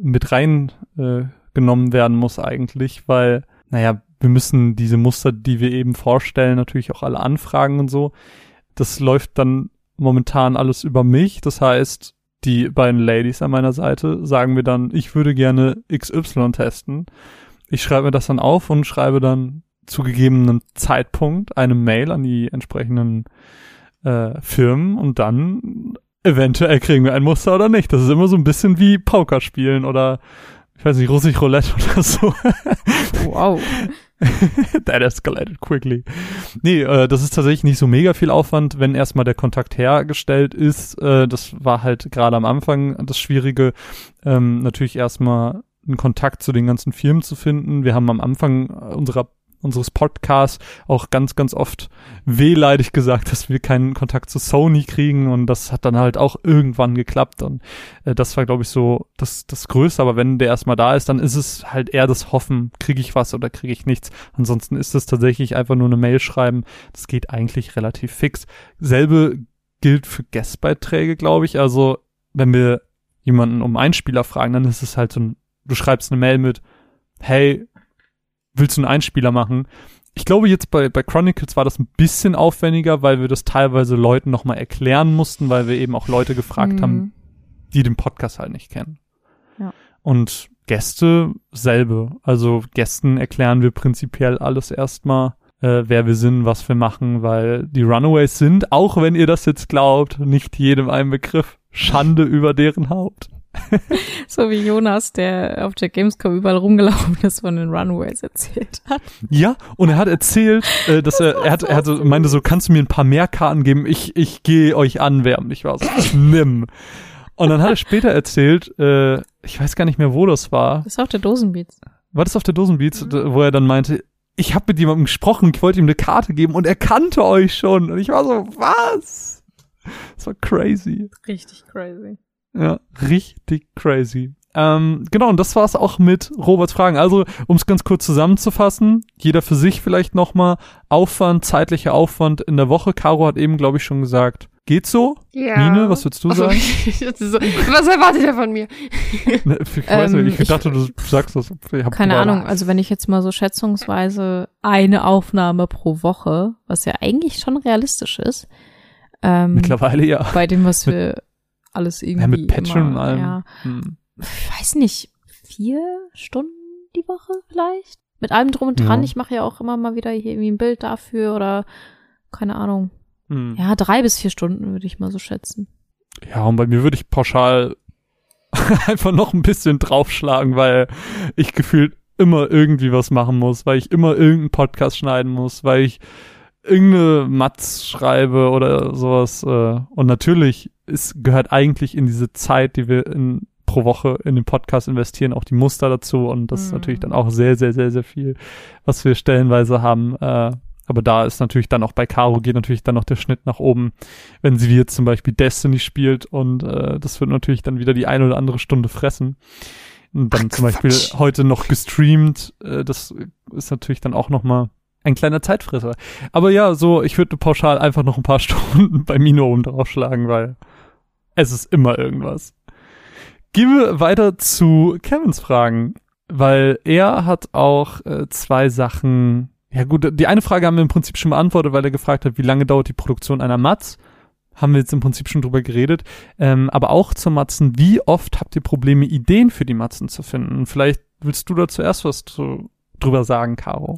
mit rein äh, werden muss eigentlich, weil, naja, wir müssen diese Muster, die wir eben vorstellen, natürlich auch alle anfragen und so. Das läuft dann momentan alles über mich. Das heißt, die beiden Ladies an meiner Seite sagen mir dann, ich würde gerne XY testen. Ich schreibe mir das dann auf und schreibe dann zu gegebenen Zeitpunkt eine Mail an die entsprechenden äh, Firmen und dann eventuell kriegen wir ein Muster oder nicht. Das ist immer so ein bisschen wie Poker spielen oder ich weiß nicht, russisch Roulette oder so. Wow. That escalated quickly. Nee, äh, das ist tatsächlich nicht so mega viel Aufwand, wenn erstmal der Kontakt hergestellt ist. Äh, das war halt gerade am Anfang das Schwierige, ähm, natürlich erstmal einen Kontakt zu den ganzen Firmen zu finden. Wir haben am Anfang unserer unseres Podcasts auch ganz, ganz oft wehleidig gesagt, dass wir keinen Kontakt zu Sony kriegen und das hat dann halt auch irgendwann geklappt und äh, das war, glaube ich, so das, das Größte, aber wenn der erstmal da ist, dann ist es halt eher das Hoffen, kriege ich was oder kriege ich nichts. Ansonsten ist es tatsächlich einfach nur eine Mail schreiben, das geht eigentlich relativ fix. Selbe gilt für Guestbeiträge, glaube ich, also wenn wir jemanden um Einspieler fragen, dann ist es halt so ein, du schreibst eine Mail mit, hey, willst du einen Einspieler machen? Ich glaube, jetzt bei, bei Chronicles war das ein bisschen aufwendiger, weil wir das teilweise Leuten nochmal erklären mussten, weil wir eben auch Leute gefragt Mhm. haben, die den Podcast halt nicht kennen. Ja. Und Gäste selbe. Also Gästen erklären wir prinzipiell alles erstmal, äh, wer wir sind, was wir machen, weil die Runaways sind, auch wenn ihr das jetzt glaubt, nicht jedem ein Begriff. Schande über deren Haupt. So wie Jonas, der auf der Gamescom überall rumgelaufen ist, von den Runaways erzählt hat. Ja, und er hat erzählt, äh, dass er, er hat, er hat so, meinte so, kannst du mir ein paar mehr Karten geben? Ich, ich gehe euch anwärmen. Ich war so, nimm. Und dann hat er später erzählt, äh, ich weiß gar nicht mehr, wo das war. Das ist auch der Dosenbeats. War das auf der Dosenbeats, d- wo er dann meinte, ich habe mit jemandem gesprochen, ich wollte ihm eine Karte geben und er kannte euch schon. Und ich war so, was? Das war crazy. Richtig crazy. Ja, richtig crazy. Ähm, genau, und das war's auch mit Roberts Fragen. Also, um es ganz kurz zusammenzufassen, jeder für sich vielleicht nochmal. Aufwand, zeitlicher Aufwand in der Woche. Caro hat eben, glaube ich, schon gesagt, geht so? Ja. Mine, was würdest du sagen? so, was erwartet er von mir? Ne, ich weiß Ähm, nicht, ich ich- dachte, du sagst das. Keine gerade- Ahnung, also wenn ich jetzt mal so schätzungsweise eine Aufnahme pro Woche, was ja eigentlich schon realistisch ist, ähm, Mittlerweile ja. bei dem, was wir alles irgendwie Ja, mit Patchen und allem. Ja, Hm. ich weiß nicht, vier Stunden die Woche vielleicht? Mit allem drum und dran. Ja. Ich mache ja auch immer mal wieder hier irgendwie ein Bild dafür oder keine Ahnung. Hm. Ja, drei bis vier Stunden würde ich mal so schätzen. Ja, und bei mir würde ich pauschal einfach noch ein bisschen draufschlagen, weil ich gefühlt immer irgendwie was machen muss, weil ich immer irgendeinen Podcast schneiden muss, weil ich irgendeine Matz schreibe oder sowas. Äh, und natürlich es gehört eigentlich in diese Zeit, die wir in, pro Woche in den Podcast investieren, auch die Muster dazu. Und das ist Mhm. natürlich dann auch sehr, sehr, sehr, sehr viel, was wir stellenweise haben. Äh, aber da ist natürlich dann auch bei Caro geht natürlich dann noch der Schnitt nach oben, wenn sie wie jetzt zum Beispiel Destiny spielt und äh, das wird natürlich dann wieder die eine oder andere Stunde fressen. Und dann Ach, zum Beispiel Quatsch. heute noch gestreamt, äh, das ist natürlich dann auch nochmal ein kleiner Zeitfresser. Aber ja, so, ich würde pauschal einfach noch ein paar Stunden bei Mino oben draufschlagen, weil es ist immer irgendwas. Gehen wir weiter zu Kevins Fragen, weil er hat auch äh, zwei Sachen. Ja gut, die eine Frage haben wir im Prinzip schon beantwortet, weil er gefragt hat, wie lange dauert die Produktion einer Matz. Haben wir jetzt im Prinzip schon drüber geredet. Ähm, aber auch zur Matzen, wie oft habt ihr Probleme, Ideen für die Matzen zu finden? Vielleicht willst du da zuerst was zu, drüber sagen, Caro.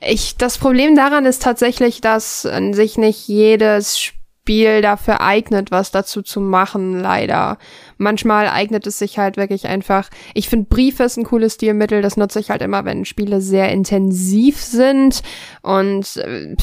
Ich, das Problem daran ist tatsächlich, dass an sich nicht jedes Spiel dafür eignet, was dazu zu machen, leider. Manchmal eignet es sich halt wirklich einfach. Ich finde Briefe ist ein cooles Stilmittel, das nutze ich halt immer, wenn Spiele sehr intensiv sind. Und äh,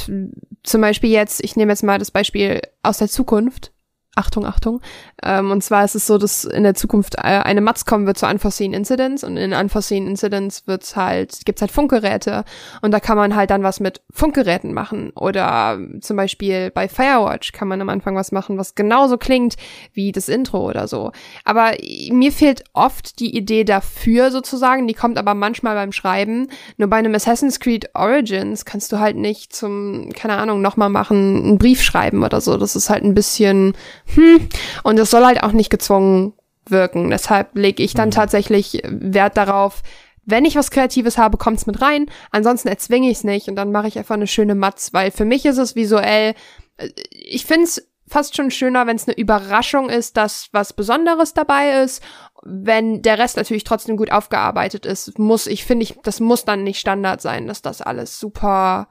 zum Beispiel jetzt, ich nehme jetzt mal das Beispiel aus der Zukunft. Achtung, Achtung. Ähm, und zwar ist es so, dass in der Zukunft äh, eine Matz kommen wird zu Unforeseen Incidents und in Unforeseen Incidents wird's halt, gibt's halt Funkgeräte und da kann man halt dann was mit Funkgeräten machen oder zum Beispiel bei Firewatch kann man am Anfang was machen, was genauso klingt wie das Intro oder so. Aber mir fehlt oft die Idee dafür sozusagen, die kommt aber manchmal beim Schreiben. Nur bei einem Assassin's Creed Origins kannst du halt nicht zum, keine Ahnung, nochmal machen, einen Brief schreiben oder so. Das ist halt ein bisschen, hm, und es soll halt auch nicht gezwungen wirken. Deshalb lege ich dann tatsächlich Wert darauf, wenn ich was Kreatives habe, kommt's mit rein. Ansonsten erzwinge ich's nicht und dann mache ich einfach eine schöne Matz, weil für mich ist es visuell, äh, ich find's fast schon schöner, wenn es eine Überraschung ist, dass was Besonderes dabei ist. Wenn der Rest natürlich trotzdem gut aufgearbeitet ist, muss ich, finde ich, das muss dann nicht Standard sein, dass das alles super,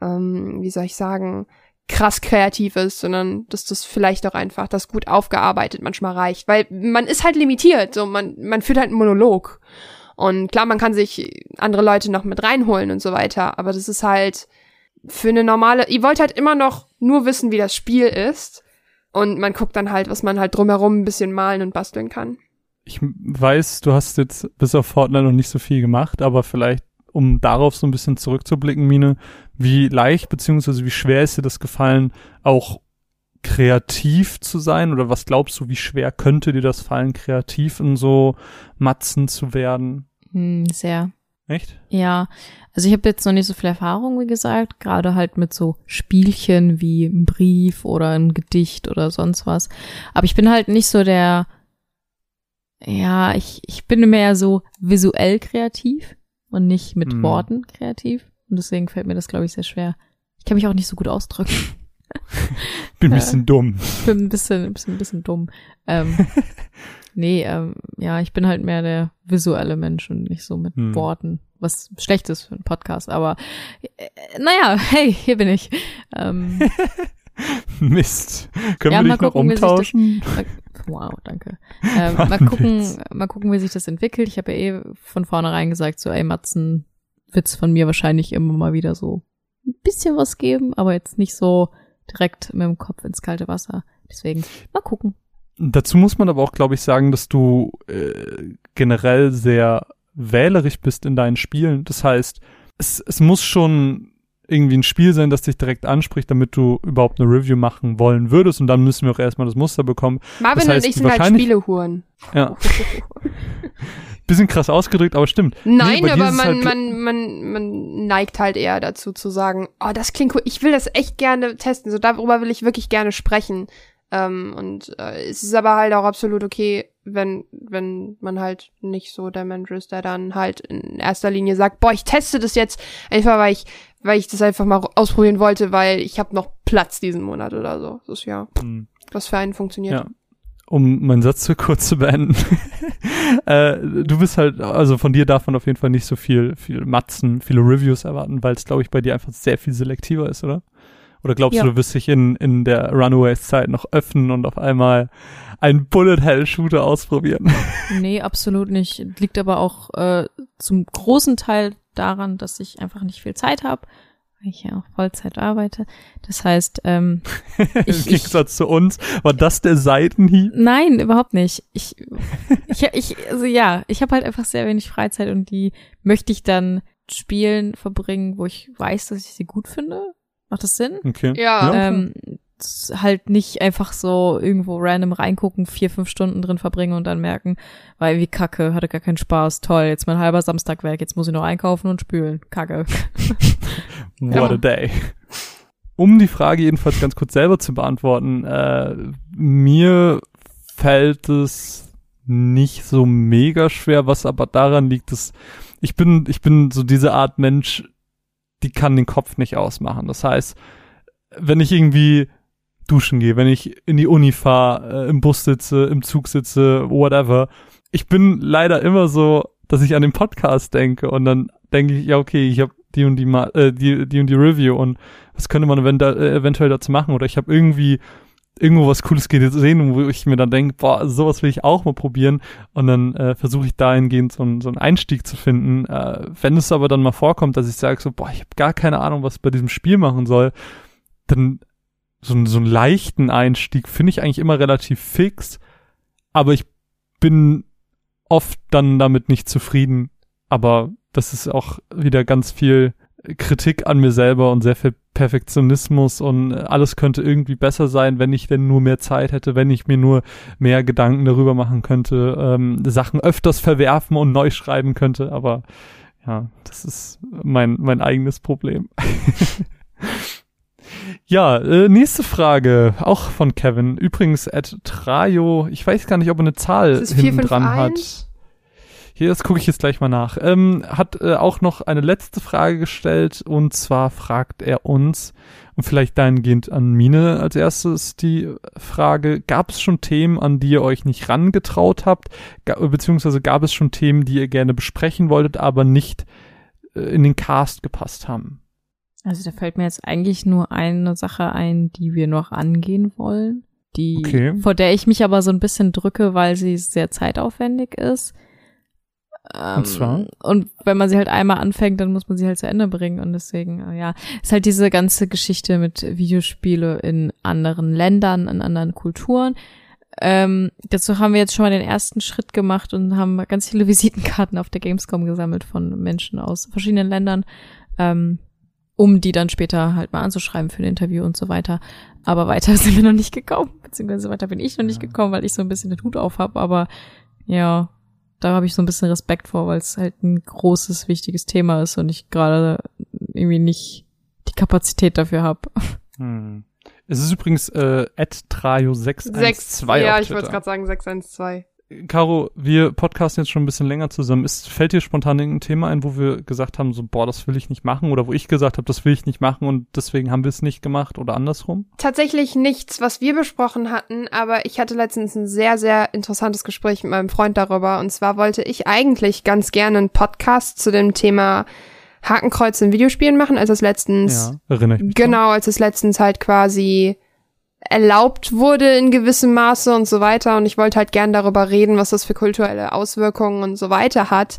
ähm, wie soll ich sagen, krass kreativ ist, sondern dass das vielleicht auch einfach das gut aufgearbeitet manchmal reicht. Weil man ist halt limitiert, so man, man führt halt einen Monolog. Und klar, man kann sich andere Leute noch mit reinholen und so weiter, aber das ist halt für eine normale, ihr wollt halt immer noch nur wissen, wie das Spiel ist. Und man guckt dann halt, was man halt drumherum ein bisschen malen und basteln kann. Ich weiß, du hast jetzt bis auf Fortnite noch nicht so viel gemacht, aber vielleicht, um darauf so ein bisschen zurückzublicken, Mine, wie leicht beziehungsweise wie schwer ist dir das gefallen, auch kreativ zu sein? Oder was glaubst du, wie schwer könnte dir das fallen, kreativ in so Matzen zu werden? Hm, sehr. Echt? Ja, also ich habe jetzt noch nicht so viel Erfahrung, wie gesagt, gerade halt mit so Spielchen wie ein Brief oder ein Gedicht oder sonst was. Aber ich bin halt nicht so der, ja, ich, ich bin mehr so visuell kreativ und nicht mit Hm. Worten kreativ. Und deswegen fällt mir das, glaube ich, sehr schwer. Ich kann mich auch nicht so gut ausdrücken. Bin ein bisschen dumm. Ich bin ein bisschen, ein bisschen, ein bisschen dumm. Ähm, nee, ähm, ja, ich bin halt mehr der visuelle Mensch und nicht so mit Hm. Worten, was schlecht ist für einen Podcast, aber äh, naja, hey, hier bin ich. Ähm, Mist. Können Ja, wir dich noch gucken, sich das- umtauschen? wow, danke. Ähm, mal gucken, Witz. mal gucken, wie sich das entwickelt. Ich habe ja eh von vornherein gesagt, so, ey, Matzen, Witz von mir wahrscheinlich immer mal wieder so ein bisschen was geben, aber jetzt nicht so direkt mit dem Kopf ins kalte Wasser. Deswegen, mal gucken. Dazu muss man aber auch, glaube ich, sagen, dass du äh, generell sehr wählerisch bist in deinen Spielen. Das heißt, es, es muss schon irgendwie ein Spiel sein, das dich direkt anspricht, damit du überhaupt eine Review machen wollen würdest. Und dann müssen wir auch erstmal das Muster bekommen. Marvin Das heißt, und ich sind halt Spielehuren. Ja, bisschen krass ausgedrückt, aber stimmt. Nein, dir aber man, halt- man, man, man neigt halt eher dazu zu sagen, oh, das klingt cool, ich will das echt gerne testen, so darüber will ich wirklich gerne sprechen. Ähm, und äh, es ist aber halt auch absolut okay, wenn, wenn man halt nicht so der Mensch ist, der dann halt in erster Linie sagt, boah, ich teste das jetzt einfach, weil ich, weil ich das einfach mal ausprobieren wollte, weil ich habe noch Platz diesen Monat oder so. Das ist ja, Hm. was für einen funktioniert. Ja. um meinen Satz zu kurz zu beenden. äh, du bist halt, also von dir darf man auf jeden Fall nicht so viel, viel Matzen, viele Reviews erwarten, weil es, glaube ich, bei dir einfach sehr viel selektiver ist, oder? Oder glaubst Ja. du, du wirst dich in, in der Runaways-Zeit noch öffnen und auf einmal einen Bullet-Hell-Shooter ausprobieren? Nee, absolut nicht. Liegt aber auch äh, zum großen Teil daran, dass ich einfach nicht viel Zeit habe, weil ich ja auch Vollzeit arbeite. Das heißt, ähm, Im ich, ich, Gegensatz zu uns, war das der Seitenhieb? nein, überhaupt nicht. Ich, ich, ich also ja, ich habe halt einfach sehr wenig Freizeit und die möchte ich dann spielen verbringen, wo ich weiß, dass ich sie gut finde. Macht das Sinn? Okay. Ja. ähm, halt nicht einfach so irgendwo random reingucken, vier, fünf Stunden drin verbringen und dann merken, weil wie kacke, hatte gar keinen Spaß, toll, jetzt mein halber Samstag weg, jetzt muss ich noch einkaufen und spülen, kacke. What Ja. a day. Um die Frage jedenfalls ganz kurz selber zu beantworten, äh, mir fällt es nicht so mega schwer, was aber daran liegt, dass ich bin, ich bin so diese Art Mensch, die kann den Kopf nicht ausmachen. Das heißt, wenn ich irgendwie duschen gehe, wenn ich in die Uni fahre, äh, im Bus sitze, im Zug sitze, whatever, ich bin leider immer so, dass ich an den Podcast denke und dann denke ich, ja okay, ich habe die und die, Ma äh, die, die und die Review und was könnte man event äh, eventuell dazu machen? Oder ich habe irgendwie irgendwo was Cooles gesehen, wo ich mir dann denke, boah, sowas will ich auch mal probieren. Und dann äh, versuche ich dahingehend so, einen- so einen Einstieg zu finden. Äh, wenn es aber dann mal vorkommt, dass ich sage so, boah, ich habe gar keine Ahnung, was ich bei diesem Spiel machen soll, dann so, so einen leichten Einstieg finde ich eigentlich immer relativ fix, aber ich bin oft dann damit nicht zufrieden. Aber das ist auch wieder ganz viel Kritik an mir selber und sehr viel Perfektionismus und alles könnte irgendwie besser sein, wenn ich denn nur mehr Zeit hätte, wenn ich mir nur mehr Gedanken darüber machen könnte, ähm, Sachen öfters verwerfen und neu schreiben könnte. Aber ja, das ist mein, mein eigenes Problem. Ja, äh, nächste Frage, auch von Kevin. Übrigens, at Trajo, ich weiß gar nicht, ob er eine Zahl hinten dran hat. 451? Hier, das gucke ich jetzt gleich mal nach. Ähm, hat äh, auch noch eine letzte Frage gestellt und zwar fragt er uns, und vielleicht dahingehend an Mine als erstes die Frage, gab es schon Themen, an die ihr euch nicht rangetraut habt, beziehungsweise gab es schon Themen, die ihr gerne besprechen wolltet, aber nicht äh, in den Cast gepasst haben? Also da fällt mir jetzt eigentlich nur eine Sache ein, die wir noch angehen wollen, die Okay. vor der ich mich aber so ein bisschen drücke, weil sie sehr zeitaufwendig ist. Ähm, Und zwar? Und wenn man sie halt einmal anfängt, dann muss man sie halt zu Ende bringen. Und deswegen, äh, ja, ist halt diese ganze Geschichte mit Videospiele in anderen Ländern, in anderen Kulturen. Ähm, dazu haben wir jetzt schon mal den ersten Schritt gemacht und haben ganz viele Visitenkarten auf der Gamescom gesammelt von Menschen aus verschiedenen Ländern, ähm, um die dann später halt mal anzuschreiben für ein Interview und so weiter. Aber weiter sind wir noch nicht gekommen, beziehungsweise weiter bin ich noch nicht Ja. gekommen, weil ich so ein bisschen den Hut auf habe. Aber ja, da habe ich so ein bisschen Respekt vor, weil es halt ein großes, wichtiges Thema ist und ich gerade irgendwie nicht die Kapazität dafür habe. Hm. Es ist übrigens äh, @trajo612 Sechs, auf ja, ich wollte gerade sagen 612. Caro, wir podcasten jetzt schon ein bisschen länger zusammen. Ist, fällt dir spontan irgendein Thema ein, wo wir gesagt haben, so, boah, das will ich nicht machen? Oder wo ich gesagt habe, das will ich nicht machen und deswegen haben wir es nicht gemacht oder andersrum? Tatsächlich nichts, was wir besprochen hatten, aber ich hatte letztens ein sehr, sehr interessantes Gespräch mit meinem Freund darüber. Und zwar wollte ich eigentlich ganz gerne einen Podcast zu dem Thema Hakenkreuz in Videospielen machen, als es letztens Ja, erinnere ich mich. Genau, als es letztens halt quasi erlaubt wurde in gewissem Maße und so weiter. Und ich wollte halt gern darüber reden, was das für kulturelle Auswirkungen und so weiter hat.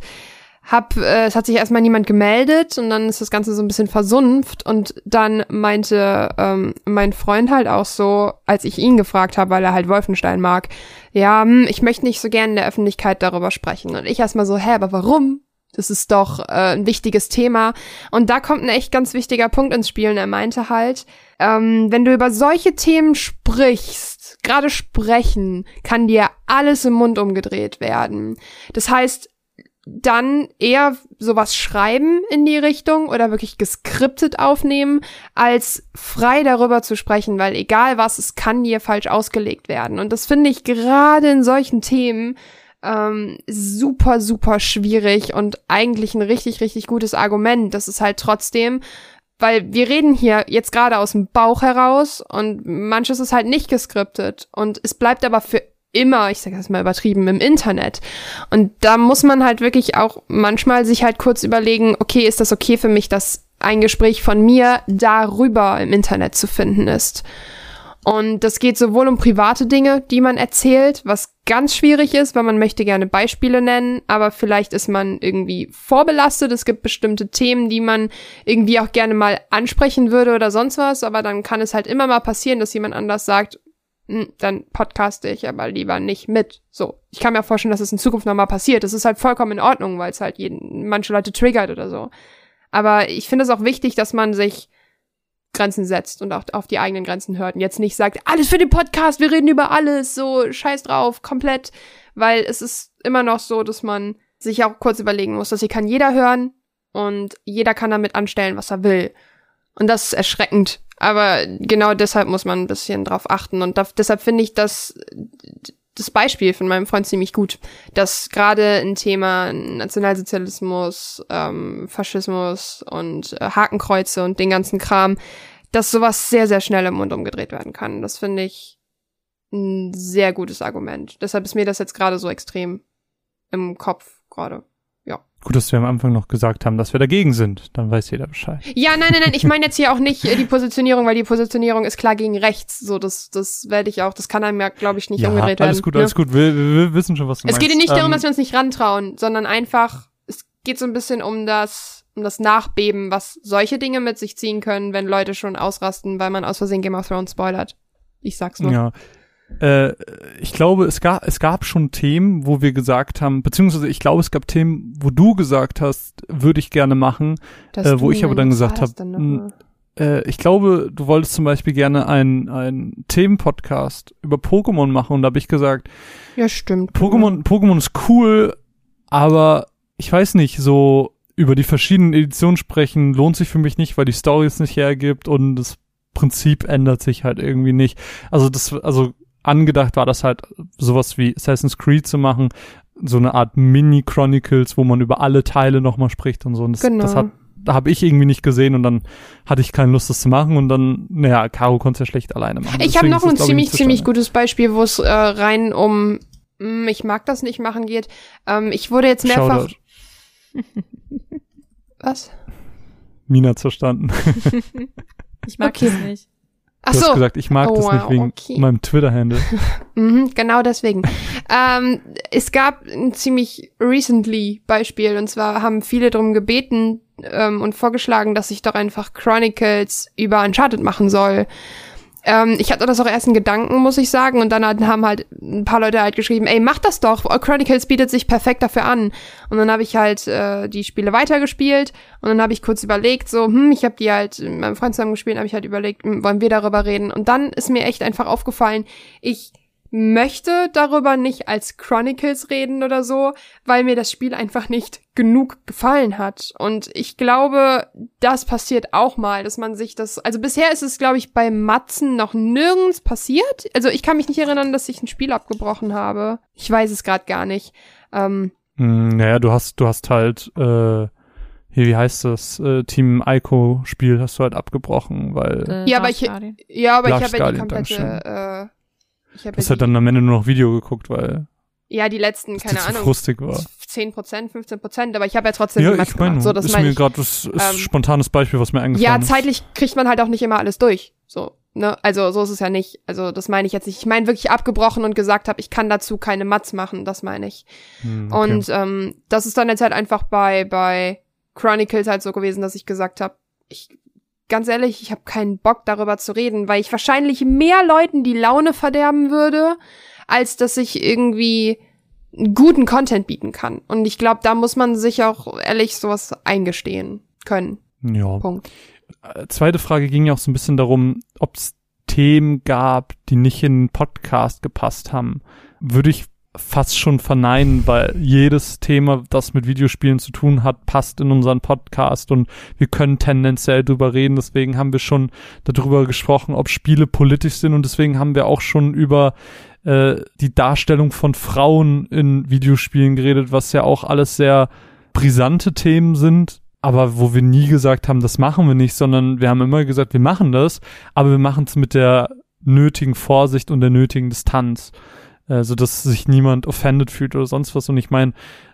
Hab, äh, es hat sich erstmal niemand gemeldet und dann ist das Ganze so ein bisschen versunft und dann meinte ähm, mein Freund halt auch so, als ich ihn gefragt habe, weil er halt Wolfenstein mag, ja, hm, ich möchte nicht so gern in der Öffentlichkeit darüber sprechen. Und ich erstmal so, hä, aber warum? Das ist doch äh, ein wichtiges Thema. Und da kommt ein echt ganz wichtiger Punkt ins Spiel. Und er meinte halt, ähm, wenn du über solche Themen sprichst, gerade sprechen, kann dir alles im Mund umgedreht werden. Das heißt, dann eher sowas schreiben in die Richtung oder wirklich geskriptet aufnehmen, als frei darüber zu sprechen, weil egal was, es kann dir falsch ausgelegt werden. Und das finde ich gerade in solchen Themen ähm, super, super schwierig und eigentlich ein richtig, richtig gutes Argument. Das ist halt trotzdem, weil wir reden hier jetzt gerade aus dem Bauch heraus und manches ist halt nicht geskriptet und es bleibt aber für immer, ich sage das mal übertrieben, im Internet. Und da muss man halt wirklich auch manchmal sich halt kurz überlegen, okay, ist das okay für mich, dass ein Gespräch von mir darüber im Internet zu finden ist? Und das geht sowohl um private Dinge, die man erzählt, was ganz schwierig ist, weil man möchte gerne Beispiele nennen, aber vielleicht ist man irgendwie vorbelastet. Es gibt bestimmte Themen, die man irgendwie auch gerne mal ansprechen würde oder sonst was, aber dann kann es halt immer mal passieren, dass jemand anders sagt, "Hm, dann podcaste ich aber lieber nicht mit. So. Ich kann mir vorstellen, dass es in Zukunft nochmal passiert. Das ist halt vollkommen in Ordnung, weil es halt jeden, manche Leute triggert oder so. Aber ich finde es auch wichtig, dass man sich Grenzen setzt und auch auf die eigenen Grenzen hört und jetzt nicht sagt, alles für den Podcast, wir reden über alles, so scheiß drauf, komplett, weil es ist immer noch so, dass man sich auch kurz überlegen muss, dass hier kann jeder hören und jeder kann damit anstellen, was er will. Und das ist erschreckend. Aber genau deshalb muss man ein bisschen drauf achten. Und da, deshalb finde ich das, das Beispiel von meinem Freund ziemlich gut, dass gerade ein Thema Nationalsozialismus, ähm, Faschismus und äh, Hakenkreuze und den ganzen Kram, dass sowas sehr, sehr schnell im Mund umgedreht werden kann. Das finde ich ein sehr gutes Argument. Deshalb ist mir das jetzt gerade so extrem im Kopf gerade. Gut, dass wir am Anfang noch gesagt haben, dass wir dagegen sind. Dann weiß jeder Bescheid. Ja, nein, nein, nein, ich meine jetzt hier auch nicht äh, die Positionierung, weil die Positionierung ist klar gegen rechts. So, das, das werde ich auch, das kann einem ja, glaube ich, nicht ja, umgedreht werden. alles gut, ne? alles gut. Wir, wir, wissen schon, was du Es meinst. geht hier nicht darum, Ähm, dass wir uns nicht rantrauen, sondern einfach, es geht so ein bisschen um das, um das Nachbeben, was solche Dinge mit sich ziehen können, wenn Leute schon ausrasten, weil man aus Versehen Game of Thrones spoilert. Ich sag's nur. Ja. Äh, ich glaube, es gab, es gab schon Themen, wo wir gesagt haben, beziehungsweise ich glaube, es gab Themen, wo du gesagt hast, würde ich gerne machen. Äh, wo ich aber dann gesagt war das hab, denn m, nochmal? Äh, ich glaube, du wolltest zum Beispiel gerne einen, einen Themenpodcast über Pokémon machen und da habe ich gesagt, Ja, stimmt. Pokémon, Pokémon ist cool, aber ich weiß nicht, so über die verschiedenen Editionen sprechen lohnt sich für mich nicht, weil die Story es nicht hergibt und das Prinzip ändert sich halt irgendwie nicht. Also das, also angedacht war das halt sowas wie Assassin's Creed zu machen, so eine Art Mini-Chronicles, wo man über alle Teile nochmal spricht und so. Und das, Genau. das hat, da habe ich irgendwie nicht gesehen und dann hatte ich keine Lust, das zu machen und dann, naja, Caro konnte es ja schlecht alleine machen. Ich habe noch ein ziemlich, ziemlich gutes Beispiel, wo es äh, rein um mm, ich mag das nicht machen geht. Ähm, ich wurde jetzt mehrfach. Was? Mina hat's verstanden. Ich mag Okay. das nicht. Ach Du hast so. gesagt, ich mag Oh, das nicht wow, wegen okay. meinem Twitter-Handle. Mhm, genau deswegen. ähm, es gab ein ziemlich recently Beispiel und zwar haben viele darum gebeten ähm, und vorgeschlagen, dass ich doch einfach Chronicles über Uncharted machen soll. Ähm, ich hatte das auch erst in Gedanken, muss ich sagen, und dann haben halt ein paar Leute halt geschrieben, ey, mach das doch, Chronicles bietet sich perfekt dafür an. Und dann habe ich halt äh, die Spiele weitergespielt und dann habe ich kurz überlegt, so, hm, ich habe die halt mit meinem Freund zusammen gespielt, habe ich halt überlegt, hm, wollen wir darüber reden? Und dann ist mir echt einfach aufgefallen, ich möchte darüber nicht als Chronicles reden oder so, weil mir das Spiel einfach nicht genug gefallen hat. Und ich glaube, das passiert auch mal, dass man sich das, also bisher ist es, glaube ich, bei Matzen noch nirgends passiert. Also ich kann mich nicht erinnern, dass ich ein Spiel abgebrochen habe. Ich weiß es gerade gar nicht. Ähm, Mm, naja, du hast, du hast halt, äh, hier, wie heißt das, äh, Team Ico-Spiel hast du halt abgebrochen, weil The Ja, aber ich- ja, aber ich habe ja die komplette, äh, ich habe ja, halt die, dann am Ende nur noch Video geguckt, weil ja die letzten, keine zu Ahnung, frustig war. 10 Prozent, 15 Prozent, aber ich habe ja trotzdem Ja, die ich meine, gemacht. So, das ist meine mir gerade das ist Ähm, spontanes Beispiel, was mir Ja, eingefallen ist. zeitlich kriegt man halt auch nicht immer alles durch. So, ne? Also so ist es ja nicht. Also das meine ich jetzt nicht. Ich meine wirklich abgebrochen und gesagt habe, ich kann dazu keine Mats machen, das meine ich. Hm, okay. Und ähm, das ist dann jetzt halt einfach bei bei Chronicles halt so gewesen, dass ich gesagt habe, ich ganz ehrlich, ich habe keinen Bock darüber zu reden, weil ich wahrscheinlich mehr Leuten die Laune verderben würde, als dass ich irgendwie guten Content bieten kann. Und ich glaube, da muss man sich auch ehrlich sowas eingestehen können. ja. Punkt. Äh, Zweite Frage ging ja auch so ein bisschen darum, ob es Themen gab, die nicht in den Podcast gepasst haben. Würde ich fast schon verneinen, weil jedes Thema, das mit Videospielen zu tun hat, passt in unseren Podcast und wir können tendenziell drüber reden. Deswegen haben wir schon darüber gesprochen, ob Spiele politisch sind und deswegen haben wir auch schon über äh, die Darstellung von Frauen in Videospielen geredet, was ja auch alles sehr brisante Themen sind, aber wo wir nie gesagt haben, das machen wir nicht, sondern wir haben immer gesagt, wir machen das, aber wir machen es mit der nötigen Vorsicht und der nötigen Distanz, äh, so dass sich niemand offended fühlt oder sonst was. Und ich meine,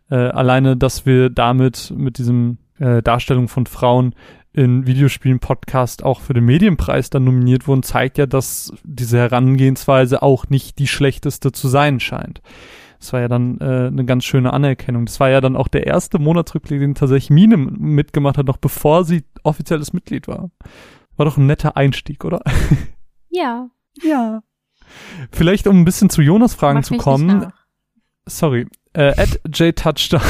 äh, alleine, dass wir damit mit diesem äh, Darstellung von Frauen in Videospielen Podcast auch für den Medienpreis dann nominiert wurden, zeigt ja, dass diese Herangehensweise auch nicht die schlechteste zu sein scheint. Das war ja dann äh, eine ganz schöne Anerkennung. Das war ja dann auch der erste Monatsrückblick, den tatsächlich Mine mitgemacht hat, noch bevor sie offizielles Mitglied war. War doch ein netter Einstieg, oder? Ja. Ja. Vielleicht, um ein bisschen zu Jonas Fragen Mach zu kommen. Sorry. Äh, at JTouchdown.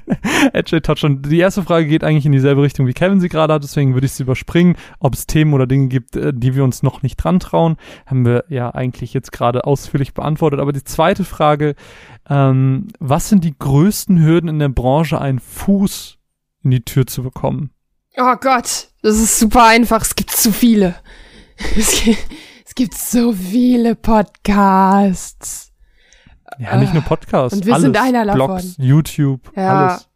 at JTouchdown. Die erste Frage geht eigentlich in dieselbe Richtung, wie Kevin sie gerade hat, deswegen würde ich sie überspringen. Ob es Themen oder Dinge gibt, äh, die wir uns noch nicht dran trauen, haben wir ja eigentlich jetzt gerade ausführlich beantwortet. Aber die zweite Frage, ähm, was sind die größten Hürden in der Branche, einen Fuß in die Tür zu bekommen? Oh Gott, das ist super einfach. Es gibt zu viele. Gibt, so viele Podcasts. Ja, nicht nur Podcasts. und wir alles. sind einer davon. Blogs, YouTube, Ja. alles.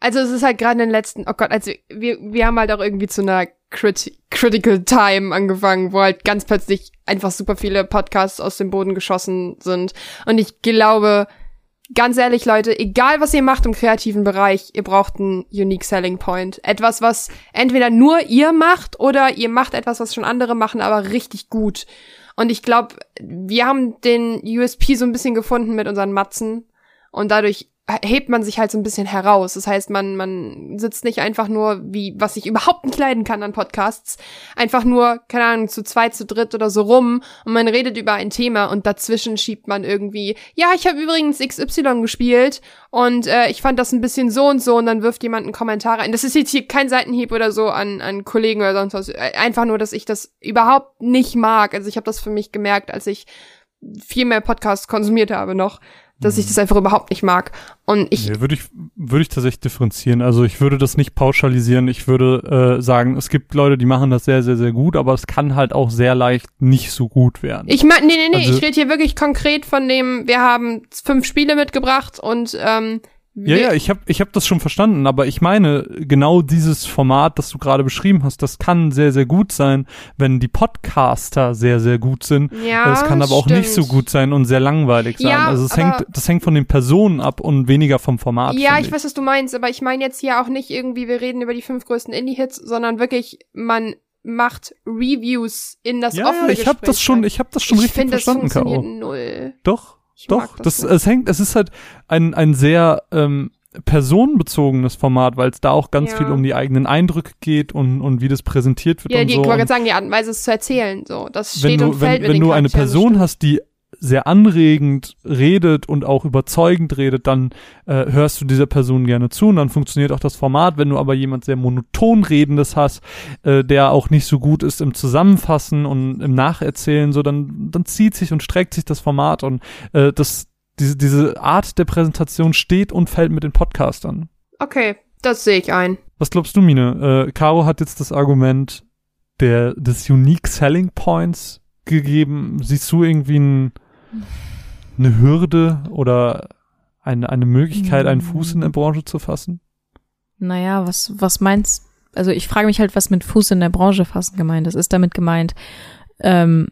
Also es ist halt gerade in den letzten, oh Gott, also wir, wir haben halt auch irgendwie zu einer Crit Critical Time angefangen, wo halt ganz plötzlich einfach super viele Podcasts aus dem Boden geschossen sind. Und ich glaube, ganz ehrlich, Leute, egal was ihr macht im kreativen Bereich, ihr braucht einen Unique Selling Point. Etwas, was entweder nur ihr macht oder ihr macht etwas, was schon andere machen, aber richtig gut. Und ich glaube, wir haben den USP so ein bisschen gefunden mit unseren Matzen. Und dadurch hebt man sich halt so ein bisschen heraus. Das heißt, man, man sitzt nicht einfach nur, wie, was ich überhaupt nicht leiden kann an Podcasts, einfach nur, keine Ahnung, zu zweit, zu dritt oder so rum und man redet über ein Thema und dazwischen schiebt man irgendwie, ja, ich habe übrigens XY gespielt und äh, ich fand das ein bisschen so und so und dann wirft jemand einen Kommentar rein. Das ist jetzt hier kein Seitenhieb oder so an, an Kollegen oder sonst was. Einfach nur, dass ich das überhaupt nicht mag. Also ich habe das für mich gemerkt, als ich viel mehr Podcasts konsumiert habe noch, dass ich das einfach überhaupt nicht mag. Und ich, Nee, würde ich, würde ich tatsächlich differenzieren. Also ich würde das nicht pauschalisieren. Ich würde äh, sagen, es gibt Leute, die machen das sehr, sehr, sehr gut, aber es kann halt auch sehr leicht nicht so gut werden. ich meine, nee, nee, nee, Also- ich rede hier wirklich konkret von dem, wir haben fünf Spiele mitgebracht und ähm, Ja, ja, ich habe ich hab das schon verstanden, aber ich meine, genau dieses Format, das du gerade beschrieben hast, das kann sehr, sehr gut sein, wenn die Podcaster sehr, sehr gut sind. ja, Es kann aber auch nicht so stimmt. gut sein und sehr langweilig sein. Ja, also es hängt, das hängt von den Personen ab und weniger vom Format. Ja, ich weiß, was du meinst, aber ich meine jetzt hier auch nicht irgendwie, wir reden über die fünf größten Indie-Hits, sondern wirklich, man macht Reviews in das Ja, offene ja, ich habe das Gespräch schon, ich habe das schon ich richtig finde, das verstanden, funktioniert Caro. null. Doch, Ich doch. Das, nicht. es hängt, es ist halt ein, ein sehr ähm, personenbezogenes Format, weil es da auch ganz Ja. viel um die eigenen Eindrücke geht und, und wie das präsentiert wird Ja, und die, so. ich wollte gerade sagen, die Art und Weise es zu erzählen, so. Das wenn steht du, und fällt wenn, mit wenn du eine das Person hast, die sehr anregend redet und auch überzeugend redet, dann äh, hörst du dieser Person gerne zu und dann funktioniert auch das Format. Wenn du aber jemand sehr monoton redendes hast, äh, der auch nicht so gut ist im Zusammenfassen und im Nacherzählen, so dann dann zieht sich und streckt sich das Format und äh, das diese diese Art der Präsentation steht und fällt mit den Podcastern. Okay, das sehe ich ein. Was glaubst du, Mine? Äh, Caro hat jetzt das Argument der, des Unique Selling Points gegeben. Siehst du irgendwie ein, eine Hürde oder eine, eine Möglichkeit, einen Fuß in der Branche zu fassen? Naja, was, was meinst, also ich frage mich halt, was mit Fuß in der Branche fassen gemeint ist. Ist damit gemeint, ähm,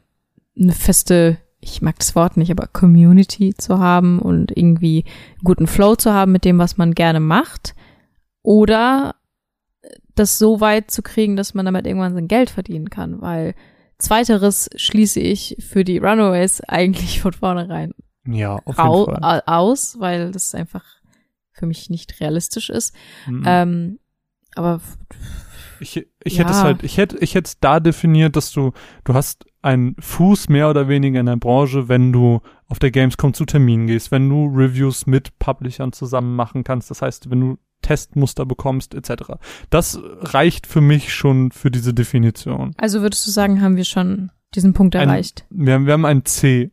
eine feste, ich mag das Wort nicht, aber Community zu haben und irgendwie guten Flow zu haben mit dem, was man gerne macht? Oder das so weit zu kriegen, dass man damit irgendwann sein Geld verdienen kann? Weil zweiteres schließe ich für die Runaways eigentlich von vornherein Ja, auf au aus, weil das einfach für mich nicht realistisch ist. Mhm. Ähm, aber Ich, ich Ja. hätte es halt, ich hätte, ich hätte es da definiert, dass du, du hast einen Fuß mehr oder weniger in der Branche, wenn du auf der Gamescom zu Terminen gehst, wenn du Reviews mit Publishern zusammen machen kannst, das heißt, wenn du Testmuster bekommst, etc. Das reicht für mich schon für diese Definition. also würdest du sagen, haben wir schon diesen Punkt Ein- erreicht? Wir haben, wir haben ein C.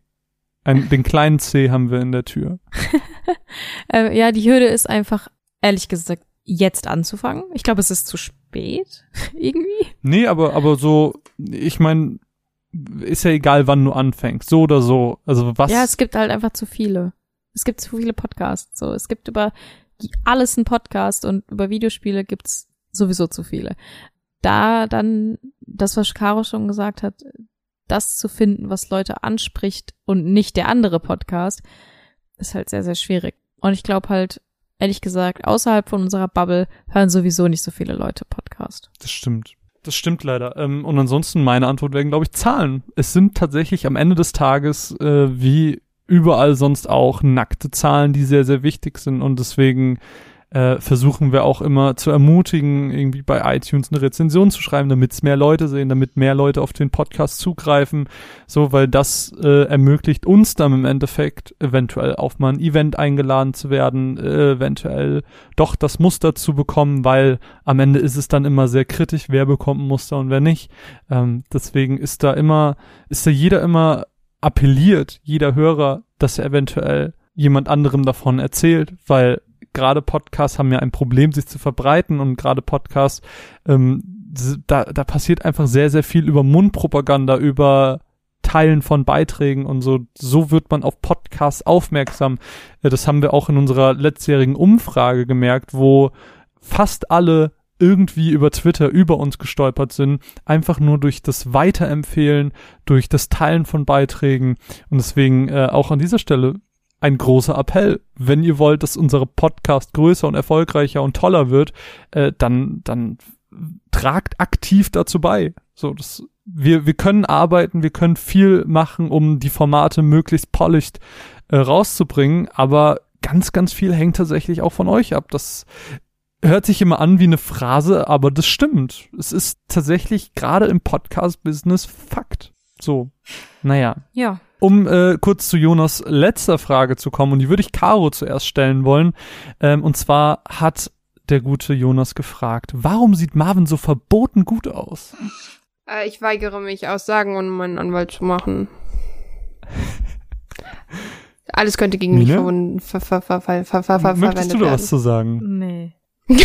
Ein, den kleinen C haben wir in der Tür. Äh, ja, die Hürde ist einfach, ehrlich gesagt, jetzt anzufangen. Ich glaube, es ist zu spät, irgendwie. Nee, aber, aber so, ich meine, ist ja egal, wann du anfängst. So oder so. Also was. Ja, es gibt halt einfach zu viele. Es gibt zu viele Podcasts. So, es gibt über alles ein Podcast und über Videospiele gibt's sowieso zu viele. Da dann das, was Caro schon gesagt hat, das zu finden, was Leute anspricht und nicht der andere Podcast, ist halt sehr, sehr schwierig. Und ich glaube halt, ehrlich gesagt, außerhalb von unserer Bubble hören sowieso nicht so viele Leute Podcast. Das stimmt. Das stimmt leider. Ähm, und ansonsten meine Antwort wären, glaube ich, Zahlen. Es sind tatsächlich am Ende des Tages, äh, wie überall sonst auch, nackte Zahlen, die sehr, sehr wichtig sind. Und deswegen äh, versuchen wir auch immer zu ermutigen, irgendwie bei iTunes eine Rezension zu schreiben, damit es mehr Leute sehen, damit mehr Leute auf den Podcast zugreifen. So, weil das äh, ermöglicht uns dann im Endeffekt eventuell auf mal ein Event eingeladen zu werden, äh, eventuell doch das Muster zu bekommen, weil am Ende ist es dann immer sehr kritisch, wer bekommt ein Muster und wer nicht. Ähm, deswegen ist da immer, ist da jeder immer appelliert, jeder Hörer, dass er eventuell jemand anderem davon erzählt, weil gerade Podcasts haben ja ein Problem, sich zu verbreiten und gerade Podcasts, ähm, da, da passiert einfach sehr, sehr viel über Mundpropaganda, über Teilen von Beiträgen und so. So wird man auf Podcasts aufmerksam. Ja, das haben wir auch in unserer letztjährigen Umfrage gemerkt, wo fast alle irgendwie über Twitter über uns gestolpert sind, einfach nur durch das Weiterempfehlen, durch das Teilen von Beiträgen und deswegen äh, auch an dieser Stelle ein großer Appell. Wenn ihr wollt, dass unser Podcast größer und erfolgreicher und toller wird, äh, dann, dann tragt aktiv dazu bei. So, das, wir, wir können arbeiten, wir können viel machen, um die Formate möglichst polished äh, rauszubringen, aber ganz, ganz viel hängt tatsächlich auch von euch ab. Das hört sich immer an wie eine Phrase, aber das stimmt. Es ist tatsächlich gerade im Podcast-Business Fakt. So, naja. Ja. Um äh, kurz zu Jonas letzter Frage zu kommen, und die würde ich Caro zuerst stellen wollen. Ähm, und zwar hat der gute Jonas gefragt, warum sieht Marvin so verboten gut aus? Äh, ich weigere mich, Aussagen ohne meinen Anwalt zu machen. Alles könnte gegen mich Mine? verwunden, ver, ver, ver, ver, ver, ver, ver, Möchtest du da was zu sagen? Nee.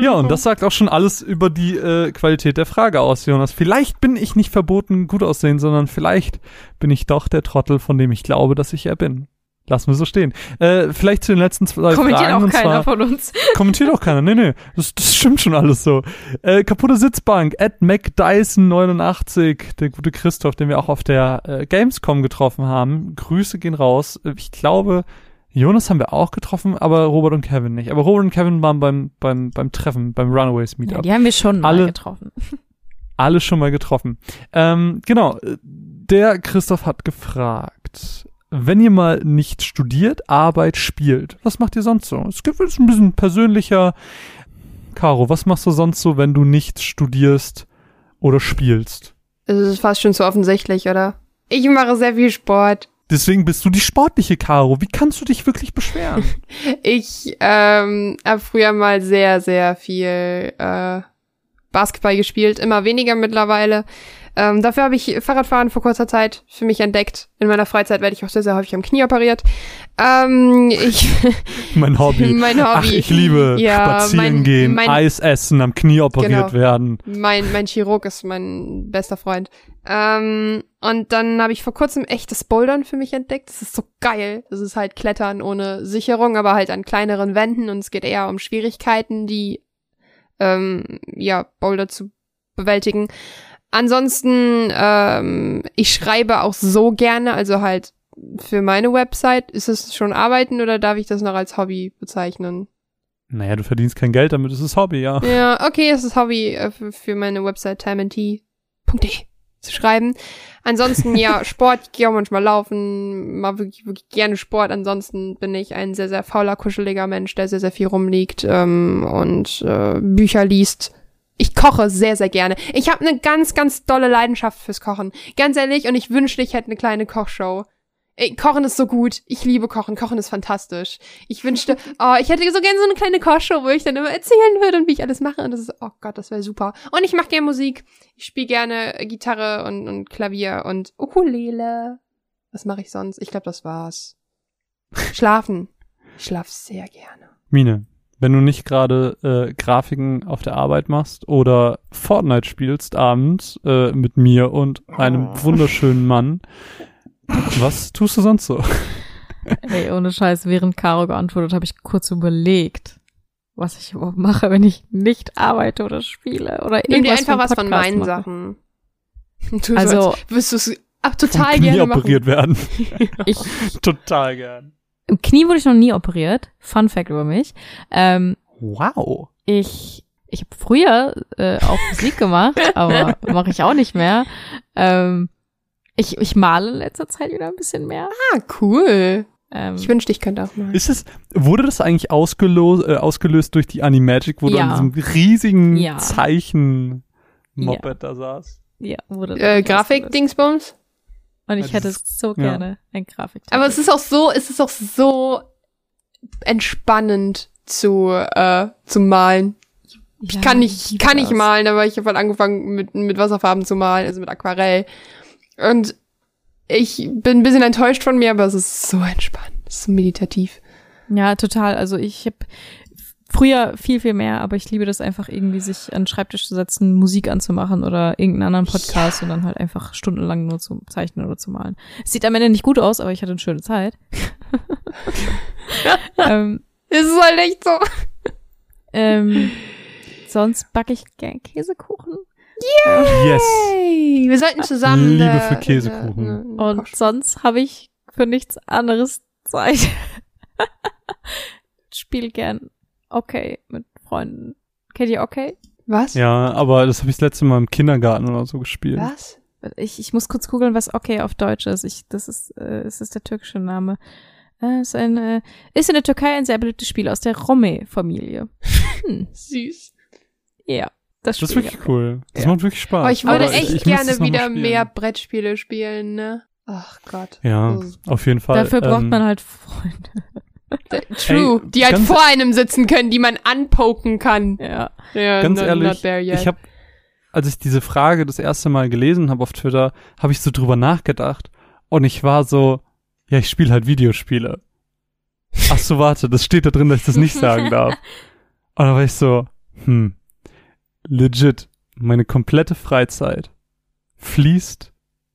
Ja, und das sagt auch schon alles über die äh, Qualität der Frage aus, Jonas. Vielleicht bin ich nicht verboten gut aussehen, sondern vielleicht bin ich doch der Trottel, von dem ich glaube, dass ich er bin. Lassen wir so stehen. Äh, vielleicht zu den letzten zwei Kommentiert Fragen. auch und keiner zwar, von uns. Kommentiert auch keiner. Nee, nee. Das, das stimmt schon alles so. Äh, kaputte Sitzbank. At MacDyson89. Der gute Christoph, den wir auch auf der äh, Gamescom getroffen haben. Grüße gehen raus. Ich glaube, Jonas haben wir auch getroffen, aber Robert und Kevin nicht. Aber Robert und Kevin waren beim, beim, beim Treffen, beim Runaways Ja, Meetup. die haben wir schon mal Alle- getroffen. Alle schon mal getroffen. Ähm, genau. Der Christoph hat gefragt. Wenn ihr mal nicht studiert, Arbeit spielt, was macht ihr sonst so? Es gibt jetzt ein bisschen persönlicher. Caro, was machst du sonst so, wenn du nicht studierst oder spielst? Es ist fast schon zu offensichtlich, oder? Ich mache sehr viel Sport. Deswegen bist du die sportliche Caro. Wie kannst du dich wirklich beschweren? Ich ähm, habe früher mal sehr, sehr viel äh, Basketball gespielt, immer weniger mittlerweile. Ähm, dafür habe ich Fahrradfahren vor kurzer Zeit für mich entdeckt. In meiner Freizeit werde ich auch sehr, sehr häufig am Knie operiert. Ähm, ich, mein Hobby. mein Hobby. Ach, ich liebe Ja, spazieren mein- gehen, mein- Eis essen, am Knie operiert Genau. werden. Mein, mein Chirurg ist mein bester Freund. Ähm, und dann habe ich vor kurzem echtes Bouldern für mich entdeckt. Das ist so geil. Das ist halt Klettern ohne Sicherung, aber halt an kleineren Wänden und es geht eher um Schwierigkeiten, die ähm, ja, Boulder zu bewältigen. Ansonsten, ähm, ich schreibe auch so gerne, also halt für meine Website. Ist es schon Arbeiten oder darf ich das noch als Hobby bezeichnen? Naja, du verdienst kein Geld damit, es ist Hobby, ja. Ja, okay, es ist Hobby äh, für, für meine Website timeandtea.de zu schreiben. Ansonsten, ja, Sport, ich gehe auch manchmal laufen, mal wirklich, wirklich gerne Sport. Ansonsten bin ich ein sehr, sehr fauler, kuscheliger Mensch, der sehr, sehr viel rumliegt ähm, und äh, Bücher liest. Ich koche sehr, sehr gerne. Ich habe eine ganz, ganz dolle Leidenschaft fürs Kochen. Ganz ehrlich, und ich wünschte, ich hätte eine kleine Kochshow. Ey, Kochen ist so gut. Ich liebe Kochen. Kochen ist fantastisch. Ich wünschte, oh, ich hätte so gerne so eine kleine Kochshow, wo ich dann immer erzählen würde und wie ich alles mache. Und das ist, oh Gott, das wäre super. Und ich mache gerne Musik. Ich spiele gerne Gitarre und, und Klavier und Ukulele. Was mache ich sonst? Ich glaube, das war's. Schlafen. Ich schlaf sehr gerne. Mine, wenn du nicht gerade äh, Grafiken auf der Arbeit machst oder Fortnite spielst abends äh, mit mir und einem Oh. wunderschönen Mann, was tust du sonst so? Ey, ohne Scheiß, während Caro geantwortet, habe ich kurz überlegt, was ich überhaupt mache, wenn ich nicht arbeite oder spiele oder Nimm dir irgendwas einfach für was von meinen mache. Sachen. Du Also- sollst, wirst du es total Knie gerne machen. operiert werden. Ich, Total gern. Im Knie wurde ich noch nie operiert. Fun Fact über mich. Ähm, Wow. ich ich habe früher äh, auch Musik gemacht, aber mache ich auch nicht mehr. Ähm, ich, ich male in letzter Zeit wieder ein bisschen mehr. Ah, cool. Ähm, Ich wünschte, ich könnte auch mal. Ist es, wurde das eigentlich ausgelöst, äh, ausgelöst durch die Animagic, wo du Ja. an diesem riesigen Ja. Zeichen-Moped da saß? ja, wurde Äh. Grafik-Dingsbums? Und ich Ja, hätte so ja. gerne ein Grafik. Aber es ist auch so, es ist auch so entspannend zu, äh, zu malen. Ich kann nicht, ich kann nicht malen, aber ich habe halt angefangen mit, mit Wasserfarben zu malen, also mit Aquarell. Und ich bin ein bisschen enttäuscht von mir, aber es ist so entspannt. Es ist so meditativ. Ja, total. Also ich habe früher viel, viel mehr, aber ich liebe das einfach irgendwie, sich an den Schreibtisch zu setzen, Musik anzumachen oder irgendeinen anderen Podcast und dann halt einfach stundenlang nur zu zeichnen oder zu malen. Es sieht am Ende nicht gut aus, aber ich hatte eine schöne Zeit. ähm, Es ist halt echt so. ähm, sonst backe ich gern Käsekuchen. Yes. Hey, wir sollten zusammen. Liebe für Käsekuchen. eine- eine Und sonst habe ich für nichts anderes Zeit. Spiel gern okay mit Freunden. Kennt ihr okay? Was? Ja, aber das habe ich das letzte Mal im Kindergarten oder so gespielt. Was? Ich, ich muss kurz googeln, was okay auf Deutsch ist. Ich, das ist, äh, es ist der türkische Name. Äh, ist, ein, äh, ist in der Türkei ein sehr beliebtes Spiel aus der Rome-Familie. Hm, Süß. ja, das Das ist wirklich cool. Das Ja. macht wirklich Spaß. Aber ich würde Aber echt ich müsste gerne wieder spielen. mehr Brettspiele spielen, ne? Ach Gott. Ja, auf jeden Fall. Dafür braucht ähm, man halt Freunde. True. Ey, die halt vor einem sitzen können, die man anpoken kann. Ja. Ja, Ganz not, ehrlich, not ich habe, als ich diese Frage das erste Mal gelesen habe auf Twitter, habe ich so drüber nachgedacht und ich war so, Ja, ich spiele halt Videospiele. Ach so, warte, das steht da drin, dass ich das nicht sagen darf. Und dann war ich so, hm, legit, meine komplette Freizeit fließt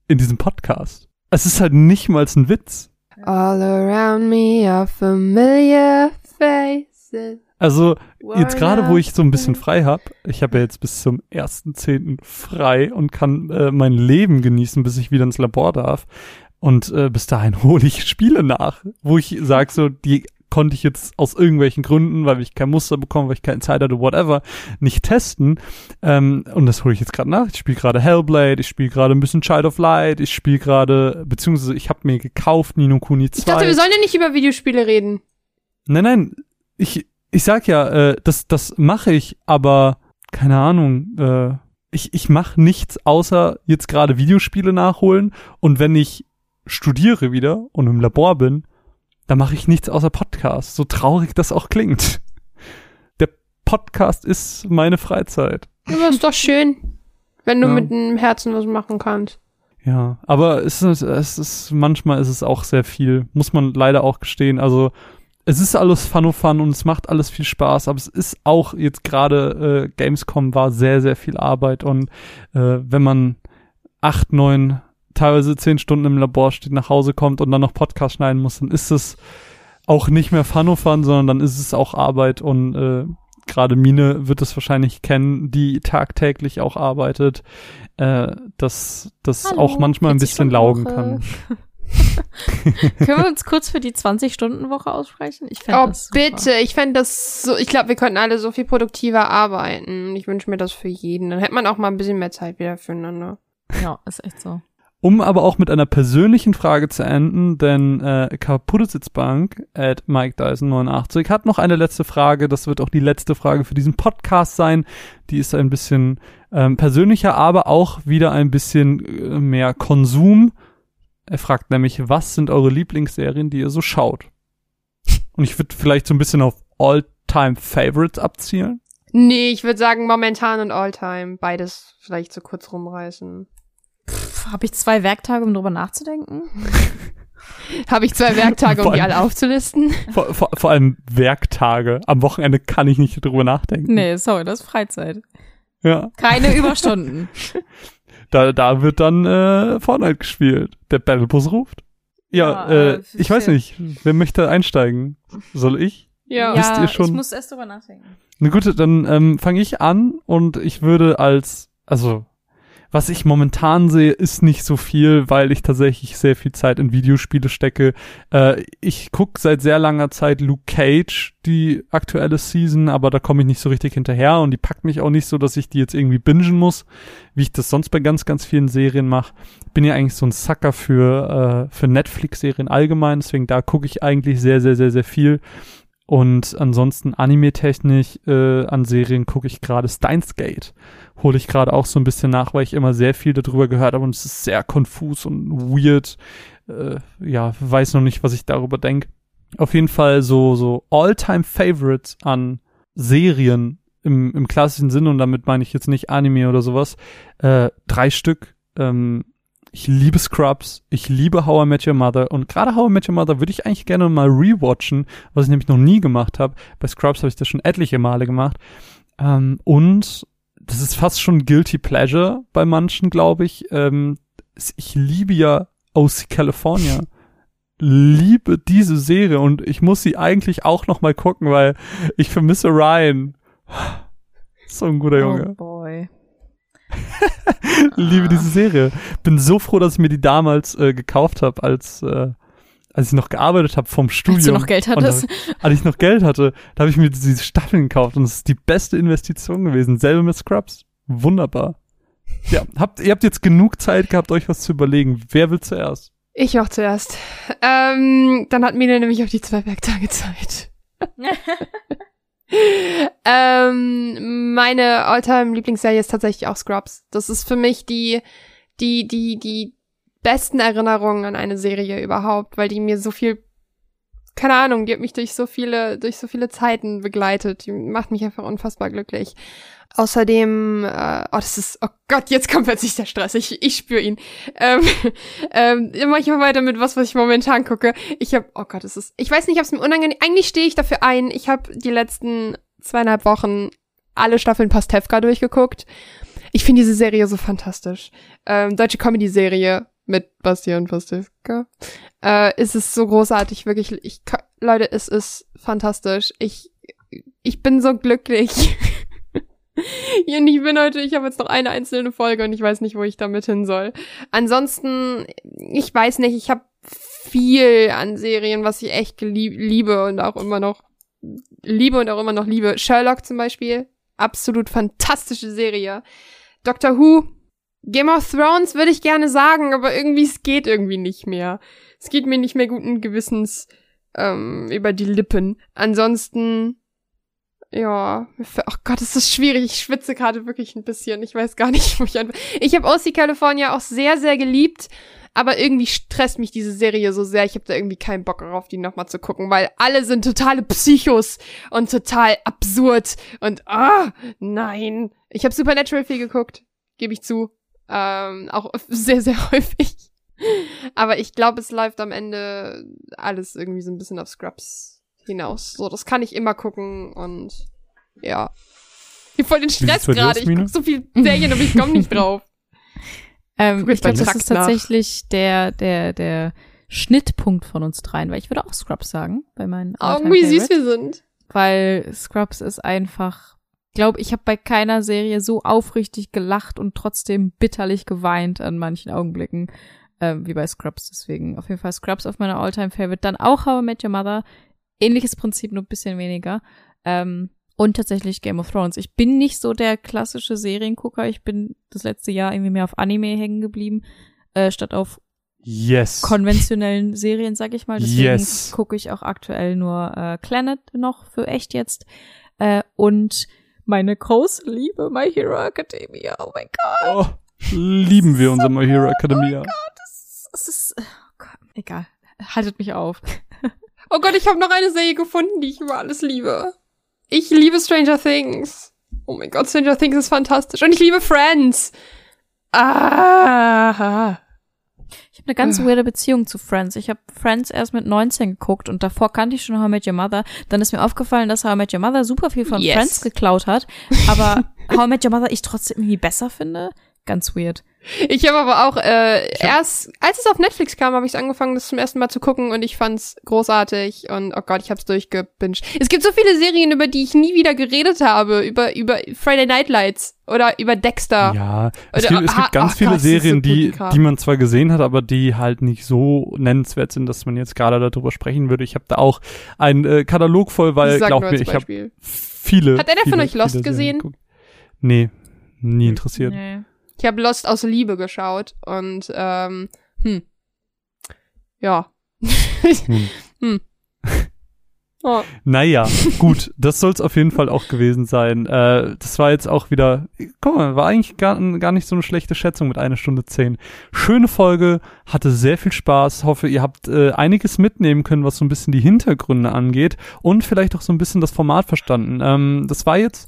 in diesem Podcast. Es ist halt nicht mal ein Witz. All around me are familiar faces. Also jetzt gerade, wo ich so ein bisschen frei habe, ich habe ja jetzt bis zum 1.10. frei und kann äh, mein Leben genießen, bis ich wieder ins Labor darf. Und äh, bis dahin hole ich Spiele nach, wo ich sage so, die konnte ich jetzt aus irgendwelchen Gründen, weil ich kein Muster bekomme, weil ich keine Zeit hatte, whatever, nicht testen. Ähm, und das hole ich jetzt gerade nach. Ich spiele gerade Hellblade, ich spiele gerade ein bisschen Child of Light, ich spiele gerade, beziehungsweise ich habe mir gekauft Nino Kuni 2. Ich dachte, wir sollen ja nicht über Videospiele reden. Nein, nein, ich, ich sag ja, äh, das, das mache ich, aber keine Ahnung, äh, ich, ich mache nichts außer jetzt gerade Videospiele nachholen und wenn ich studiere wieder und im Labor bin, dann mache ich nichts außer Podcast, so traurig das auch klingt. Der Podcast ist meine Freizeit. Aber ist doch schön, wenn du Ja. mit dem Herzen was machen kannst. Ja, aber es ist, es ist, manchmal ist es auch sehr viel, muss man leider auch gestehen. Also, es ist alles Fun und Fun und es macht alles viel Spaß, aber es ist auch jetzt gerade, äh, Gamescom war sehr, sehr viel Arbeit und äh, wenn man acht, neun, teilweise zehn Stunden im Labor steht, nach Hause kommt und dann noch Podcast schneiden muss, dann ist es auch nicht mehr Fun Fun, sondern dann ist es auch Arbeit und äh, gerade Mine wird es wahrscheinlich kennen, die tagtäglich auch arbeitet, äh, dass das Hallo, auch manchmal ein 40 bisschen laugen Woche. kann. Können wir uns kurz für die 20-Stunden-Woche aussprechen? Ich fände Oh, das super. bitte. Ich fände das so, ich glaube, wir könnten alle so viel produktiver arbeiten. Ich wünsche mir das für jeden. Dann hätte man auch mal ein bisschen mehr Zeit wieder füreinander. Ja, ist echt so. Um aber auch mit einer persönlichen Frage zu enden, denn äh, Kaputtesitzbank at Mike Dyson 89 hat noch eine letzte Frage. Das wird auch die letzte Frage für diesen Podcast sein. Die ist ein bisschen ähm, persönlicher, aber auch wieder ein bisschen äh, mehr Konsum. Er fragt nämlich, was sind eure Lieblingsserien, die ihr so schaut? Und ich würde vielleicht so ein bisschen auf All-Time Favorites abzielen. Nee, ich würde sagen momentan und Alltime. Beides vielleicht so kurz rumreißen. Habe ich zwei Werktage, um drüber nachzudenken? Habe ich zwei Werktage, um Vor die allem- alle aufzulisten? Vor, vor, vor allem Werktage. Am Wochenende kann ich nicht drüber nachdenken. Nee, sorry, das ist Freizeit. Ja. Keine Überstunden. Da, da wird dann äh, Fortnite gespielt. Der Battlebus ruft. Ja, Ja, äh, äh, ich weiß nicht. Wer möchte einsteigen? Soll ich? Ja. Wisst ihr schon? ich muss erst drüber nachdenken. Na gut, dann ähm, fange ich an und ich würde als, also was ich momentan sehe, ist nicht so viel, weil ich tatsächlich sehr viel Zeit in Videospiele stecke. Äh, ich gucke seit sehr langer Zeit Luke Cage, die aktuelle Season, aber da komme ich nicht so richtig hinterher und die packt mich auch nicht so, dass ich die jetzt irgendwie bingen muss, wie ich das sonst bei ganz, ganz vielen Serien mache. Bin ja eigentlich so ein Sucker für, äh, für Netflix-Serien allgemein, deswegen da gucke ich eigentlich sehr, sehr, sehr, sehr viel. Und ansonsten anime-technisch äh, an Serien gucke ich gerade Steins Gate. Hole ich gerade auch so ein bisschen nach, weil ich immer sehr viel darüber gehört habe und es ist sehr konfus und weird. Äh, ja, weiß noch nicht, was ich darüber denke. Auf jeden Fall so, so All-Time-Favorites an Serien im, im klassischen Sinne und damit meine ich jetzt nicht Anime oder sowas. Äh, drei Stück. Ähm, ich liebe Scrubs, ich liebe How I Met Your Mother und gerade How I Met Your Mother würde ich eigentlich gerne mal rewatchen, was ich nämlich noch nie gemacht habe. Bei Scrubs habe ich das schon etliche Male gemacht. Ähm, und das ist fast schon Guilty Pleasure bei manchen, glaube ich. Ähm, ich liebe ja OC California. Liebe diese Serie und ich muss sie eigentlich auch noch mal gucken, weil ich vermisse Ryan. So ein guter Junge. Oh boy. Liebe diese Serie. Bin so froh, dass ich mir die damals äh, gekauft habe, als äh, als ich noch gearbeitet habe vom Studium. Als du noch Geld hattest. da- als ich noch Geld hatte, da habe ich mir diese Staffeln gekauft und es ist die beste Investition gewesen. Selbe mit Scrubs. Wunderbar. Ja, habt, ihr habt jetzt genug Zeit gehabt, euch was zu überlegen. Wer will zuerst? Ich mach zuerst. Ähm, dann hat Mine nämlich auch die zwei Werktage Zeit. ähm, meine alltime Lieblingsserie ist tatsächlich auch Scrubs. Das ist für mich die, die, die, die besten Erinnerungen an eine Serie überhaupt, weil die mir so viel keine Ahnung, die hat mich durch so viele, durch so viele Zeiten begleitet. Die macht mich einfach unfassbar glücklich. Außerdem, äh, oh, das ist, oh Gott, jetzt kommt plötzlich der Stress. Ich, ich spüre ihn. Ähm, ähm, mach ich mal weiter mit was, was ich momentan gucke. Ich habe, oh Gott, das ist, ich weiß nicht, ob es mir unangenehm, eigentlich stehe ich dafür ein. Ich habe die letzten zweieinhalb Wochen alle Staffeln Pastewka durchgeguckt. Ich finde diese Serie so fantastisch. Ähm, deutsche Comedy-Serie mit Bastian Pastewka. Äh, es ist so großartig, wirklich. Ich, Leute, es ist fantastisch. Ich, ich bin so glücklich. und ich bin heute, ich habe jetzt noch eine einzelne Folge und ich weiß nicht, wo ich damit hin soll. Ansonsten, ich weiß nicht, ich habe viel an Serien, was ich echt liebe und auch immer noch liebe und auch immer noch liebe. Sherlock zum Beispiel, absolut fantastische Serie. Doctor Who, Game of Thrones würde ich gerne sagen, aber irgendwie es geht irgendwie nicht mehr. Es geht mir nicht mehr guten Gewissens ähm, über die Lippen. Ansonsten ja, ach Gott, es ist schwierig. Ich schwitze gerade wirklich ein bisschen. Ich weiß gar nicht, wo ich an. Ich habe OC California auch sehr, sehr geliebt, aber irgendwie stresst mich diese Serie so sehr. Ich habe da irgendwie keinen Bock darauf, die nochmal zu gucken, weil alle sind totale Psychos und total absurd und ah, nein. Ich habe Supernatural viel geguckt, gebe ich zu. Ähm, auch sehr, sehr häufig. Aber ich glaube, es läuft am Ende alles irgendwie so ein bisschen auf Scrubs hinaus. So, das kann ich immer gucken und ja. Ich voll den Stress gerade. Ich gucke so viel Serien, aber ich komme nicht drauf. ähm, ich glaube, das ist tatsächlich der, der, der Schnittpunkt von uns dreien, weil ich würde auch Scrubs sagen, bei meinen Oh, wie süß wir sind. Weil Scrubs ist einfach, glaube ich, habe bei keiner Serie so aufrichtig gelacht und trotzdem bitterlich geweint an manchen Augenblicken ähm, wie bei Scrubs. Deswegen auf jeden Fall Scrubs auf meiner Alltime Favorite. Dann auch How I Met Your Mother ähnliches Prinzip, nur ein bisschen weniger. Ähm, und tatsächlich Game of Thrones. Ich bin nicht so der klassische Seriengucker. Ich bin das letzte Jahr irgendwie mehr auf Anime hängen geblieben, äh, statt auf yes. konventionellen Serien, sag ich mal. Deswegen yes. gucke ich auch aktuell nur äh, Planet noch für echt jetzt. Äh, und meine große Liebe, My Hero Academia. Oh mein Gott. Oh, lieben wir unser My Hero Academia. Oh mein Gott, das, das ist, oh Gott, egal. Haltet mich auf. Oh Gott, ich habe noch eine Serie gefunden, die ich über alles liebe. Ich liebe Stranger Things. Oh mein Gott, Stranger Things ist fantastisch. Und ich liebe Friends. Ah. Ich habe eine ganz uh. weirde Beziehung zu Friends. Ich habe Friends erst mit 19 geguckt und davor kannte ich schon How I Met Your Mother. Dann ist mir aufgefallen, dass How I Met Your Mother super viel von yes. Friends geklaut hat, aber How I Met Your Mother ich trotzdem irgendwie besser finde. Ganz weird. Ich habe aber auch äh, hab erst, als es auf Netflix kam, habe ich angefangen, das zum ersten Mal zu gucken und ich fand's großartig und oh Gott, ich hab's durchgebinged. Es gibt so viele Serien, über die ich nie wieder geredet habe, über über Friday Night Lights oder über Dexter. Ja, es oder, gibt, es gibt ganz ach, viele Gott, Serien, so die die man zwar gesehen hat, aber die halt nicht so nennenswert sind, dass man jetzt gerade darüber sprechen würde. Ich habe da auch einen äh, Katalog voll, weil glaub mir, ich habe viele. Hat einer von euch Lost gesehen? Nee, nie interessiert. Nee. Ich habe Lost aus Liebe geschaut und ähm, hm. Ja. hm. hm. Oh. Naja, gut, das soll es auf jeden Fall auch gewesen sein. Äh, das war jetzt auch wieder, guck mal, war eigentlich gar, gar nicht so eine schlechte Schätzung mit einer Stunde zehn. Schöne Folge, hatte sehr viel Spaß. Hoffe, ihr habt äh, einiges mitnehmen können, was so ein bisschen die Hintergründe angeht und vielleicht auch so ein bisschen das Format verstanden. Ähm, das war jetzt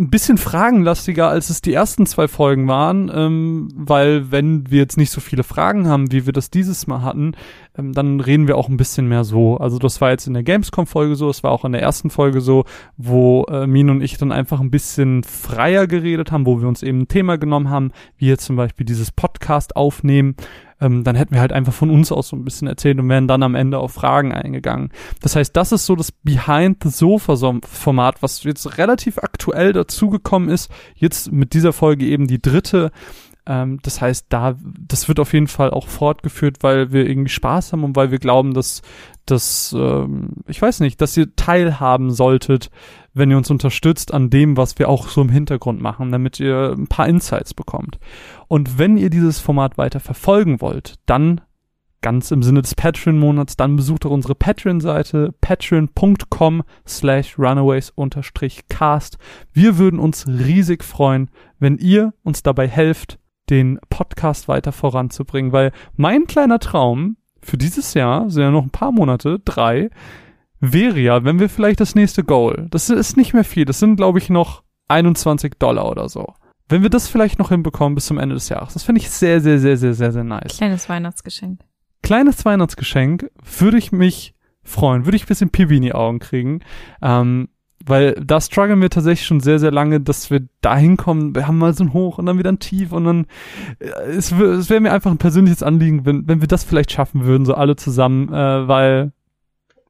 ein bisschen fragenlastiger, als es die ersten zwei Folgen waren, ähm, weil wenn wir jetzt nicht so viele Fragen haben, wie wir das dieses Mal hatten, ähm, dann reden wir auch ein bisschen mehr so. Also das war jetzt in der Gamescom-Folge so, es war auch in der ersten Folge so, wo äh, Min und ich dann einfach ein bisschen freier geredet haben, wo wir uns eben ein Thema genommen haben, wie jetzt zum Beispiel dieses Podcast aufnehmen ähm, dann hätten wir halt einfach von uns aus so ein bisschen erzählt und wären dann am Ende auf Fragen eingegangen. Das heißt, das ist so das Behind the Sofa Format, was jetzt relativ aktuell dazugekommen ist. Jetzt mit dieser Folge eben die dritte. Ähm, das heißt, da, das wird auf jeden Fall auch fortgeführt, weil wir irgendwie Spaß haben und weil wir glauben, dass, dass, ähm, ich weiß nicht, dass ihr teilhaben solltet, wenn ihr uns unterstützt an dem, was wir auch so im Hintergrund machen, damit ihr ein paar Insights bekommt. Und wenn ihr dieses Format weiter verfolgen wollt, dann ganz im Sinne des Patreon-Monats, dann besucht doch unsere Patreon-Seite patreon.com slash runaways-cast. Wir würden uns riesig freuen, wenn ihr uns dabei helft, den Podcast weiter voranzubringen, weil mein kleiner Traum für dieses Jahr, sind ja noch ein paar Monate, drei, wäre ja, wenn wir vielleicht das nächste Goal, das ist nicht mehr viel, das sind, glaube ich, noch 21 Dollar oder so. Wenn wir das vielleicht noch hinbekommen bis zum Ende des Jahres, das finde ich sehr, sehr, sehr, sehr, sehr, sehr nice. Kleines Weihnachtsgeschenk. Kleines Weihnachtsgeschenk würde ich mich freuen, würde ich ein bisschen Pipi in die Augen kriegen. Ähm, weil da strugglen wir tatsächlich schon sehr, sehr lange, dass wir da hinkommen. Wir haben mal so ein Hoch und dann wieder ein Tief und dann, äh, es, es wäre mir einfach ein persönliches Anliegen, wenn, wenn wir das vielleicht schaffen würden, so alle zusammen, äh, weil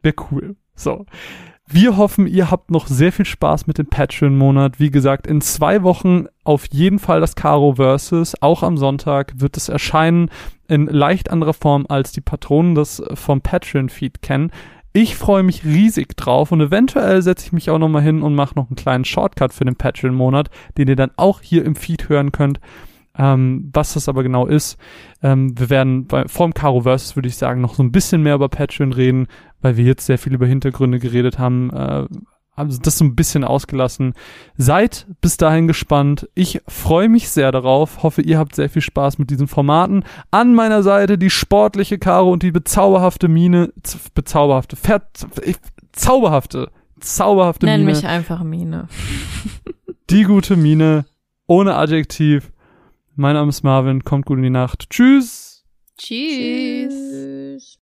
wäre cool. So. Wir hoffen, ihr habt noch sehr viel Spaß mit dem Patreon-Monat. Wie gesagt, in zwei Wochen auf jeden Fall das Caro Versus. Auch am Sonntag wird es erscheinen in leicht anderer Form, als die Patronen das vom Patreon-Feed kennen. Ich freue mich riesig drauf und eventuell setze ich mich auch nochmal hin und mache noch einen kleinen Shortcut für den Patreon-Monat, den ihr dann auch hier im Feed hören könnt. Ähm, was das aber genau ist, ähm, wir werden bei, vor dem Caro Versus, würde ich sagen, noch so ein bisschen mehr über Patreon reden, weil wir jetzt sehr viel über Hintergründe geredet haben. Äh, haben das so ein bisschen ausgelassen. Seid bis dahin gespannt. Ich freue mich sehr darauf. Hoffe, ihr habt sehr viel Spaß mit diesen Formaten. An meiner Seite die sportliche Caro und die bezauberhafte Mine, bezauberhafte, ver, zauberhafte, zauberhafte Nenn Mine. mich einfach Mine. Die gute Mine, ohne Adjektiv. Mein Name ist Marvin, kommt gut in die Nacht. Tschüss. Tschüss.